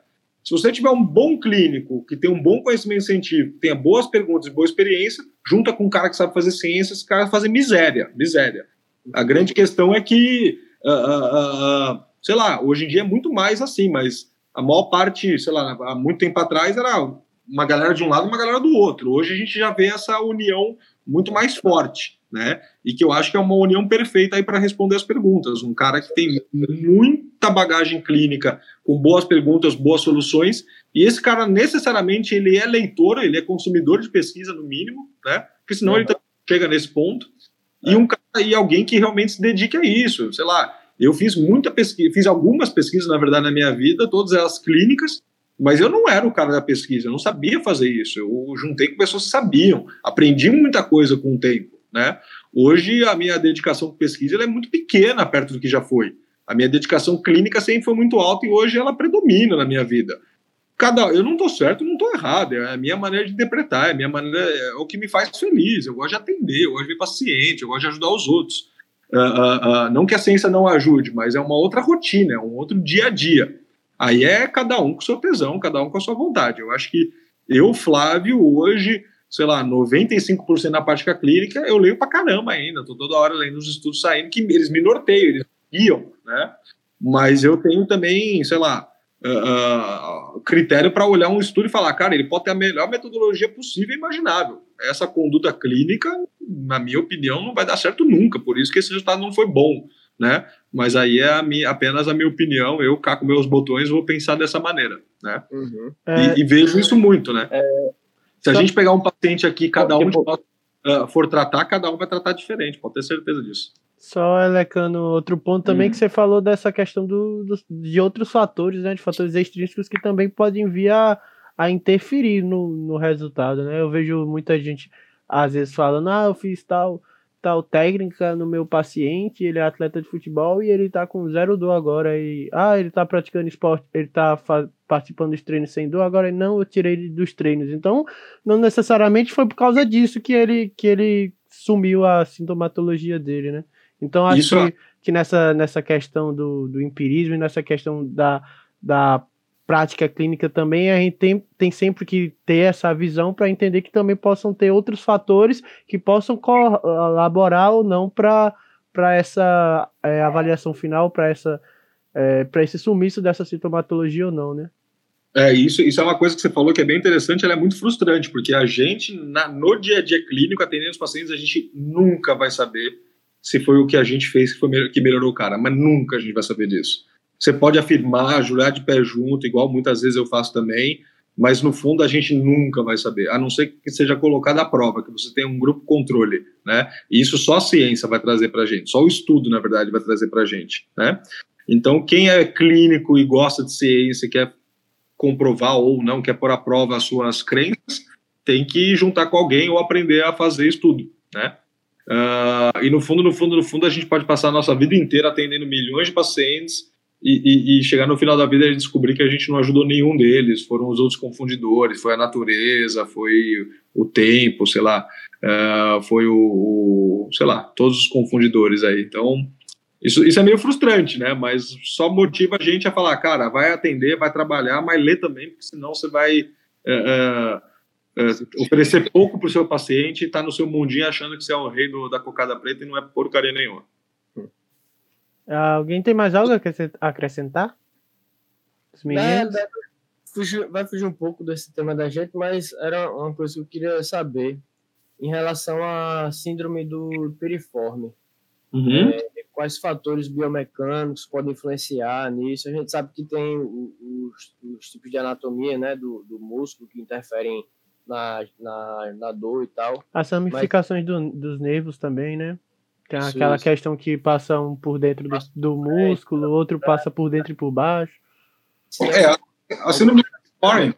Se você tiver um bom clínico, que tem um bom conhecimento científico, tenha boas perguntas e boa experiência, junta com um cara que sabe fazer ciência, esse cara fazem miséria, miséria. A grande questão é que, uh, uh, uh, sei lá, hoje em dia é muito mais assim, mas a maior parte, sei lá, há muito tempo atrás era uma galera de um lado uma galera do outro. Hoje a gente já vê essa união muito mais forte, né? E que eu acho que é uma união perfeita aí para responder as perguntas. Um cara que tem muita bagagem clínica, com boas perguntas, boas soluções, e esse cara necessariamente ele é leitor, ele é consumidor de pesquisa no mínimo, né? Porque senão uhum. ele chega nesse ponto. É. E um cara e alguém que realmente se dedique a isso, sei lá. Eu fiz muita pesquisa, fiz algumas pesquisas, na verdade, na minha vida, todas elas clínicas, mas eu não era o cara da pesquisa, eu não sabia fazer isso. Eu juntei com pessoas que sabiam, aprendi muita coisa com o tempo, né? Hoje a minha dedicação com pesquisa é muito pequena perto do que já foi. A minha dedicação clínica sempre foi muito alta e hoje ela predomina na minha vida. Cada, eu não estou certo, não estou errado. É a minha maneira de interpretar, é a minha maneira, é o que me faz feliz. Eu gosto de atender, eu gosto de ver paciente, eu gosto de ajudar os outros. Uh, uh, uh, não que a ciência não ajude, mas é uma outra rotina, é um outro dia a dia. Aí é cada um com seu tesão, cada um com a sua vontade. Eu acho que eu, Flávio, hoje, sei lá, 95% na prática clínica, eu leio pra caramba ainda. Tô toda hora lendo os estudos saindo que eles me norteiam, eles guiam, né? Mas eu tenho também, sei lá, uh, critério para olhar um estudo e falar, cara, ele pode ter a melhor metodologia possível e imaginável. Essa conduta clínica, na minha opinião, não vai dar certo nunca, por isso que esse resultado não foi bom né? Mas aí é a minha, apenas a minha opinião, eu cá com meus botões vou pensar dessa maneira, né? Uhum. E, e, vejo isso muito, né? É... Se a Só... gente pegar um paciente aqui, cada um de nós uh, for tratar, cada um vai tratar diferente, pode ter certeza disso. Só elecando outro ponto também uhum. que você falou dessa questão do, do, de outros fatores, né? De fatores extrínsecos que também podem vir a, a interferir no, no resultado, né? Eu vejo muita gente às vezes falando, ah, eu fiz tal tal técnica no meu paciente, ele é atleta de futebol e ele tá com zero dor agora e ah, ele tá praticando esporte, ele tá participando dos treinos sem dor, agora não, eu tirei ele dos treinos. Então, não necessariamente foi por causa disso que ele que ele sumiu a sintomatologia dele, né? Então, acho Isso... que, que nessa, nessa questão do, do empirismo e nessa questão da, da prática clínica também, a gente tem, tem sempre que ter essa visão para entender que também possam ter outros fatores que possam colaborar ou não para essa é, avaliação final, para essa é, para esse sumiço dessa sintomatologia ou não, né? É, isso, isso é uma coisa que você falou que é bem interessante, ela é muito frustrante, porque a gente, na, no dia a dia clínico, atendendo os pacientes, a gente nunca vai saber se foi o que a gente fez que, foi, que melhorou o cara, mas nunca a gente vai saber disso. Você pode afirmar, jurar de pé junto, igual muitas vezes eu faço também, mas no fundo a gente nunca vai saber, a não ser que seja colocada à prova, que você tenha um grupo controle, né? E isso só a ciência vai trazer para a gente, só o estudo, na verdade, vai trazer para a gente, né? Então, quem é clínico e gosta de ciência, quer comprovar ou não, quer pôr à prova as suas crenças, tem que juntar com alguém ou aprender a fazer estudo, né? Uh, e no fundo, no fundo, no fundo, a gente pode passar a nossa vida inteira atendendo milhões de pacientes e, e, e, chegar no final da vida e descobrir que a gente não ajudou nenhum deles, foram os outros confundidores, foi a natureza, foi o tempo, sei lá, uh, foi o, o, sei lá, todos os confundidores aí. Então, isso, isso é meio frustrante, né? Mas só motiva a gente a falar, cara, vai atender, vai trabalhar, mas lê também, porque senão você vai uh, uh, oferecer pouco para o seu paciente e tá no seu mundinho achando que você é o rei do, da cocada preta e não é porcaria nenhuma. Alguém tem mais algo a acrescentar? Os meninos? É, fugir, vai fugir um pouco desse tema da gente, mas era uma coisa que eu queria saber em relação à síndrome do piriforme. Uhum. É, quais fatores biomecânicos podem influenciar nisso? A gente sabe que tem os, os tipos de anatomia né, do, do músculo que interferem na, na, na dor e tal. As ramificações mas... do, dos nervos também, né? Tem aquela sim. questão que passa um por dentro do, do músculo, outro passa por dentro e por baixo. É, a síndrome piriforme,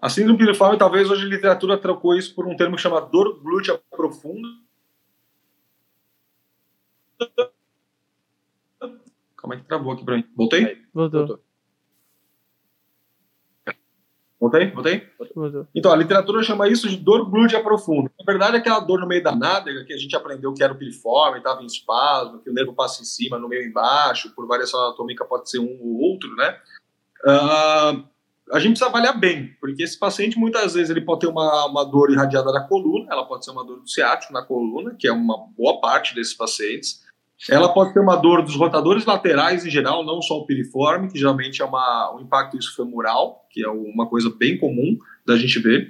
a síndrome piriforme, talvez hoje a literatura trocou isso por um termo que chama dor glútea profunda. Calma aí que travou aqui pra mim. Voltei? Voltou. Voltou. Botei? Botei? Então, a literatura chama isso de dor glútea profunda. Na verdade, é aquela dor no meio da nádega que a gente aprendeu que era o piriforme, estava em espasmo, que o nervo passa em cima, no meio embaixo, por variação anatômica pode ser um ou outro, né? Uh, a gente precisa avaliar bem, porque esse paciente muitas vezes ele pode ter uma, uma dor irradiada da coluna, ela pode ser uma dor do ciático na coluna, que é uma boa parte desses pacientes. Ela pode ter uma dor dos rotadores laterais em geral, não só o piriforme, que geralmente é uma, um impacto isquofemoral, que é uma coisa bem comum da gente ver.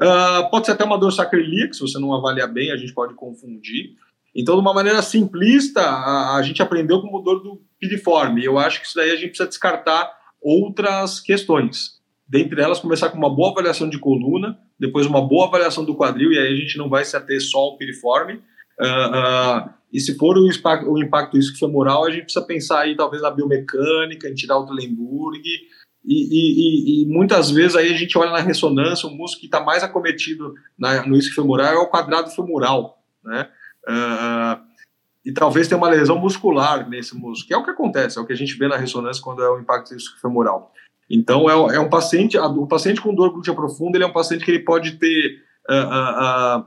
Uh, pode ser até uma dor sacroiliaca, se você não avaliar bem, a gente pode confundir. Então, de uma maneira simplista, a, a gente aprendeu como dor do piriforme. Eu acho que isso daí a gente precisa descartar outras questões. Dentre elas, começar com uma boa avaliação de coluna, depois uma boa avaliação do quadril, e aí a gente não vai se ater só ao piriforme. Uh, uh, e se for o impacto, o impacto isquofemoral, a gente precisa pensar aí talvez na biomecânica, em tirar o Telenburg, e, e, e, muitas vezes aí a gente olha na ressonância, o músculo que está mais acometido na, no isquofemoral é o quadrado femoral, né? Uh, e talvez tenha uma lesão muscular nesse músculo, que é o que acontece, é o que a gente vê na ressonância quando é o impacto isquofemoral. Então, é, é um paciente, o paciente com dor glútea profunda, ele é um paciente que ele pode ter uh, uh,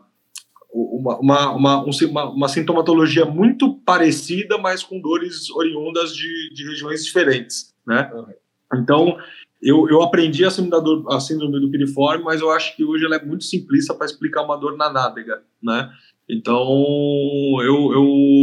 uma, uma, uma, uma, uma, sintomatologia muito parecida, mas com dores oriundas de, de regiões diferentes, né? Então, eu, eu aprendi a síndrome, dor, a síndrome do piriforme, mas eu acho que hoje ela é muito simplista para explicar uma dor na nádega, né? Então, eu, eu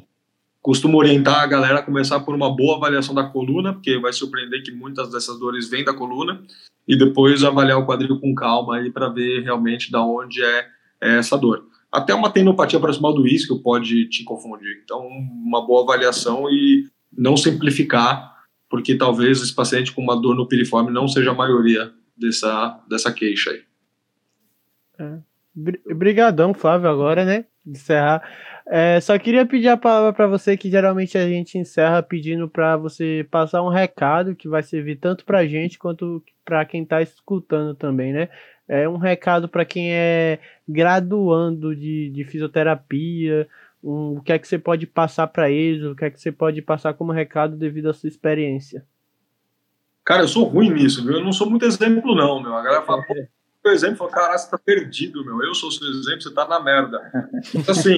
costumo orientar a galera a começar por uma boa avaliação da coluna, porque vai surpreender que muitas dessas dores vêm da coluna, e depois avaliar o quadril com calma aí para ver realmente da onde é, é essa dor. Até uma tendinopatia proximal do isquio pode te confundir. Então, uma boa avaliação e não simplificar, porque talvez esse paciente com uma dor no piriforme não seja a maioria dessa, dessa queixa aí. É. Flávio, agora, né? Encerrar. É, só queria pedir a palavra para você, que geralmente a gente encerra pedindo para você passar um recado que vai servir tanto para a gente quanto para quem está escutando também, né? É um recado para quem é graduando de, de fisioterapia, um, o que é que você pode passar para eles, o que é que você pode passar como recado devido à sua experiência. Cara, eu sou ruim nisso, viu? Eu não sou muito exemplo, não, meu. A galera fala, pô, por exemplo, fala, cara, você tá perdido, meu. Eu sou seu exemplo, você tá na merda. Assim,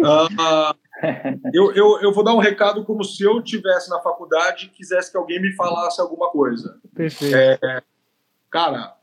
uh, eu, eu, eu vou dar um recado como se eu tivesse na faculdade e quisesse que alguém me falasse alguma coisa. Perfeito. É, cara,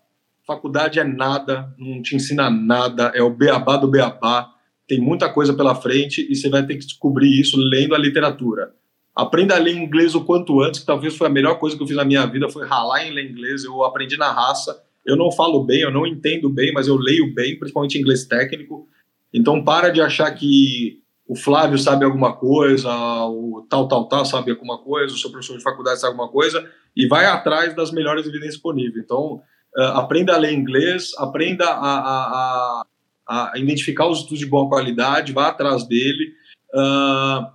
faculdade é nada, não te ensina nada, é o beabá do beabá, tem muita coisa pela frente e você vai ter que descobrir isso lendo a literatura. Aprenda a ler inglês o quanto antes, que talvez foi a melhor coisa que eu fiz na minha vida, foi ralar em ler inglês, eu aprendi na raça, eu não falo bem, eu não entendo bem, mas eu leio bem, principalmente inglês técnico, então para de achar que o Flávio sabe alguma coisa, o tal, tal, tal sabe alguma coisa, o seu professor de faculdade sabe alguma coisa, e vai atrás das melhores evidências disponíveis. Então, uh, aprenda a ler inglês, aprenda a, a, a, a, identificar os estudos de boa qualidade, vá atrás dele, uh,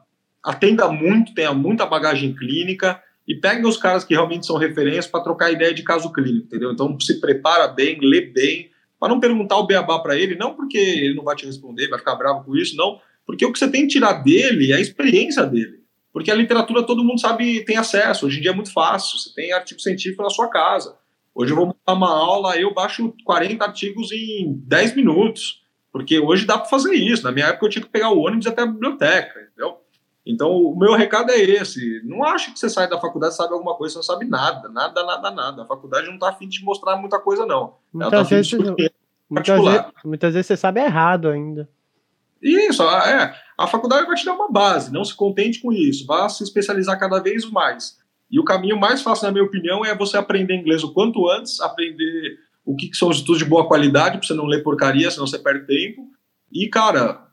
atenda muito, tenha muita bagagem clínica e pegue os caras que realmente são referências para trocar ideia de caso clínico, entendeu? Então se prepara bem, lê bem, para não perguntar o beabá para ele, não porque ele não vai te responder, vai ficar bravo com isso, não, porque o que você tem que tirar dele é a experiência dele. Porque a literatura todo mundo sabe, tem acesso, hoje em dia é muito fácil, você tem artigo científico na sua casa. Hoje eu vou montar uma aula, eu baixo 40 artigos em 10 minutos, porque hoje dá para fazer isso. Na minha época eu tinha que pegar o ônibus até a biblioteca, entendeu? Então o meu recado é esse: não acho que você sai da faculdade e sabe alguma coisa, você não sabe nada, nada, nada, nada. A faculdade não está afim de te mostrar muita coisa, não. Muitas, tá vezes, muitas, vezes, muitas vezes você sabe errado ainda. Isso, é. A faculdade vai te dar uma base, não se contente com isso, vá se especializar cada vez mais. E o caminho mais fácil, na minha opinião, é você aprender inglês o quanto antes, aprender o que, que são os estudos de boa qualidade, para você não ler porcaria, senão você perde tempo. E, cara,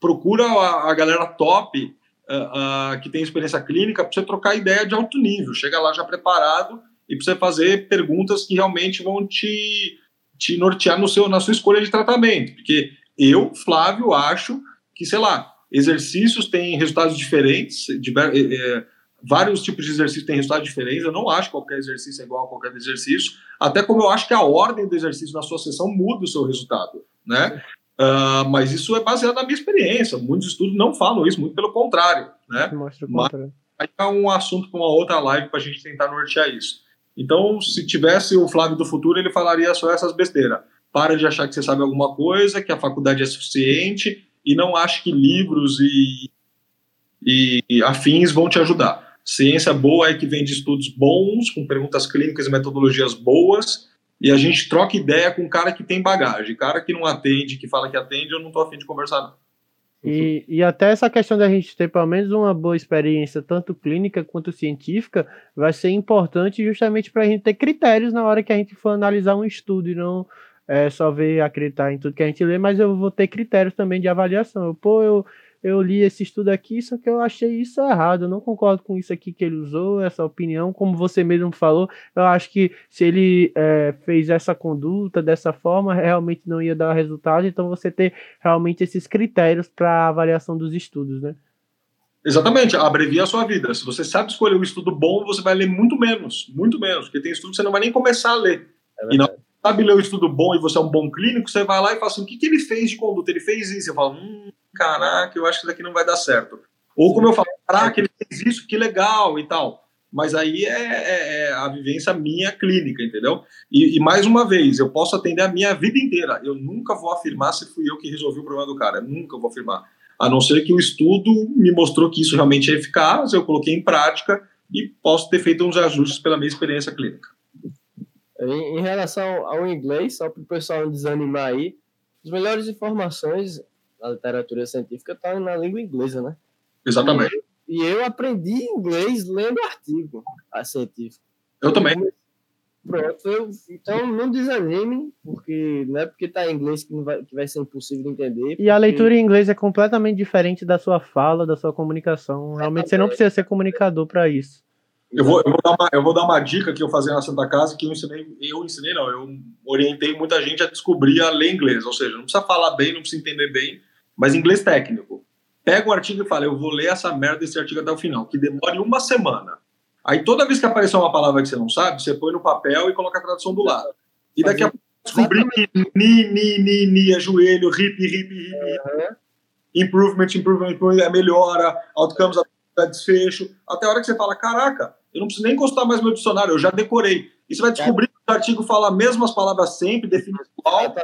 procura a, a galera top uh, uh, que tem experiência clínica para você trocar ideia de alto nível. Chega lá já preparado e para você fazer perguntas que realmente vão te, te nortear no seu, na sua escolha de tratamento. Porque eu, Flávio, acho que, sei lá, exercícios têm resultados diferentes, eh, vários tipos de exercício têm resultados diferentes. Eu não acho que qualquer exercício é igual a qualquer exercício, até como eu acho que a ordem do exercício na sua sessão muda o seu resultado, né? Uh, mas isso é baseado na minha experiência. Muitos estudos não falam isso, muito pelo contrário, né? Mostra o contrário. Mas aí é um assunto para uma outra live para a gente tentar nortear isso. Então, se tivesse o Flávio do futuro, ele falaria só essas besteiras. Para de achar que você sabe alguma coisa, que a faculdade é suficiente, e não ache que livros e, e afins vão te ajudar. Ciência boa é que vem de estudos bons, com perguntas clínicas e metodologias boas, e a gente troca ideia com cara que tem bagagem. Cara que não atende, que fala que atende, eu não tô afim de conversar, não. E, e até essa questão da gente ter pelo menos uma boa experiência, tanto clínica quanto científica, vai ser importante justamente para a gente ter critérios na hora que a gente for analisar um estudo e não é, só ver acreditar em tudo que a gente lê, mas eu vou ter critérios também de avaliação. Pô, eu, eu li esse estudo aqui, só que eu achei isso errado, eu não concordo com isso aqui que ele usou, essa opinião, como você mesmo falou, eu acho que se ele é, fez essa conduta dessa forma, realmente não ia dar resultado, então você ter realmente esses critérios para avaliação dos estudos, né? Exatamente, abrevia a sua vida. Se você sabe escolher um estudo bom, você vai ler muito menos, muito menos, porque tem estudo que você não vai nem começar a ler. É e não sabe ler um estudo bom e você é um bom clínico, você vai lá e fala assim, o que, que ele fez de conduta? Ele fez isso. Você fala, hum, caraca, eu acho que isso daqui não vai dar certo. Ou como eu falo, caraca, ele fez isso, que legal e tal. Mas aí é, é, é a vivência minha clínica, entendeu? E, e, mais uma vez, eu posso atender a minha vida inteira. Eu nunca vou afirmar se fui eu que resolvi o problema do cara. Eu nunca vou afirmar. A não ser que o estudo me mostrou que isso realmente é eficaz, eu coloquei em prática e posso ter feito uns ajustes pela minha experiência clínica. Em, em relação ao inglês, só para o pessoal desanimar aí, as melhores informações da literatura científica estão tá na língua inglesa, né? Exatamente. E, e eu aprendi inglês lendo artigo científico. Eu também. Pronto, eu, então não desanime, porque não é porque está em inglês que, vai, que vai ser impossível de entender. E a leitura em inglês é completamente diferente da sua fala, da sua comunicação. Realmente você não precisa ser comunicador para isso. Eu vou, eu, vou dar uma, eu vou dar uma dica que eu fazia na Santa Casa, que eu ensinei, eu ensinei não, eu orientei muita gente a descobrir a ler inglês, ou seja, não precisa falar bem, não precisa entender bem, mas inglês técnico. Pega um artigo e fala, eu vou ler essa merda desse artigo até o final, que demore uma semana. Aí toda vez que aparecer uma palavra que você não sabe, você põe no papel e coloca a tradução do lado. E daqui a pouco descobrir que ni, ni, ni, ni é joelho, hip, hip, hip, hip. Improvement, improvement, improvement, é melhora, outcomes, é desfecho. Até a hora que você fala, caraca, eu não preciso nem encostar mais meu dicionário, eu já decorei. E você vai descobrir que o artigo fala as mesmas palavras sempre, define igual.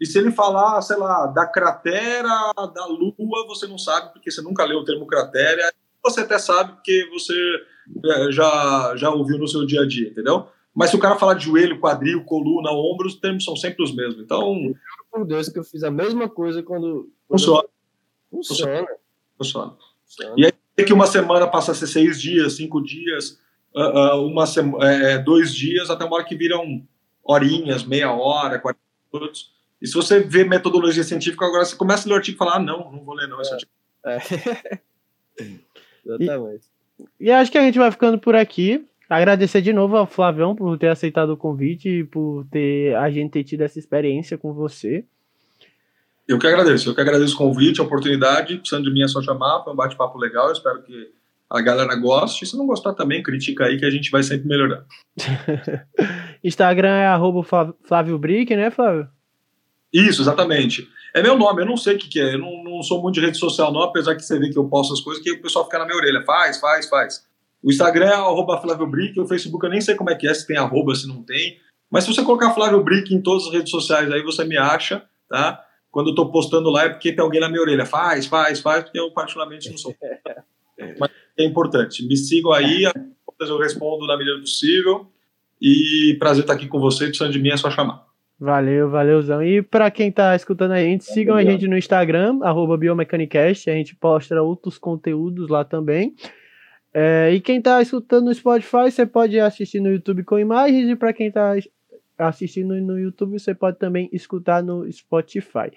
E se ele falar, sei lá, da cratera da Lua, você não sabe, porque você nunca leu o termo cratera. Você até sabe, porque você é, já, já ouviu no seu dia a dia, entendeu? Mas se o cara falar de joelho, quadril, coluna, ombro, os termos são sempre os mesmos. Então. Por Deus que eu fiz a mesma coisa quando. Funciona. Funciona. Funciona. Funciona. E aí que uma semana passa a ser seis dias, cinco dias uma é, dois dias, até uma hora que viram horinhas, meia hora, 40 minutos. E se você vê metodologia científica, agora você começa a ler o artigo e fala, ah, não, não vou ler não esse é. artigo. É. Exatamente. E, e acho que a gente vai ficando por aqui. Agradecer de novo ao Flavião por ter aceitado o convite e por ter a gente ter tido essa experiência com você. Eu que agradeço, eu que agradeço o convite, a oportunidade. Precisando de mim é só chamar, foi um bate-papo legal. Eu espero que a galera goste. Se não gostar também, critica aí que a gente vai sempre melhorar. Instagram é arroba Flávio Brick, né, Flávio? Isso, exatamente. É meu nome, eu não sei o que, que é. Eu não, não, sou muito de rede social, não, apesar que você vê que eu posto as coisas, que o pessoal fica na minha orelha. Faz, faz, faz. O Instagram é arroba Flávio Brick, o Facebook eu nem sei como é que é, se tem arroba, se não tem. Mas se você colocar Flávio Brick em todas as redes sociais, aí você me acha, tá? Quando eu tô postando lá é porque tem alguém na minha orelha. Faz, faz, faz, porque eu particularmente não sou. Mas é importante. Me sigam aí, eu respondo na medida do possível. E prazer estar aqui com você. Precisando de mim é só chamar. Valeu, valeuzão. E para quem tá escutando a gente, sigam a gente no Instagram, arroba Biomecanicast. A gente posta outros conteúdos lá também. É, e quem tá escutando no Spotify, você pode assistir no YouTube com imagens. E para quem tá assistindo no YouTube, você pode também escutar no Spotify.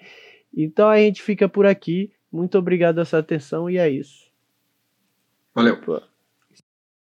Então a gente fica por aqui. Muito obrigado pela sua atenção e é isso. Valeu.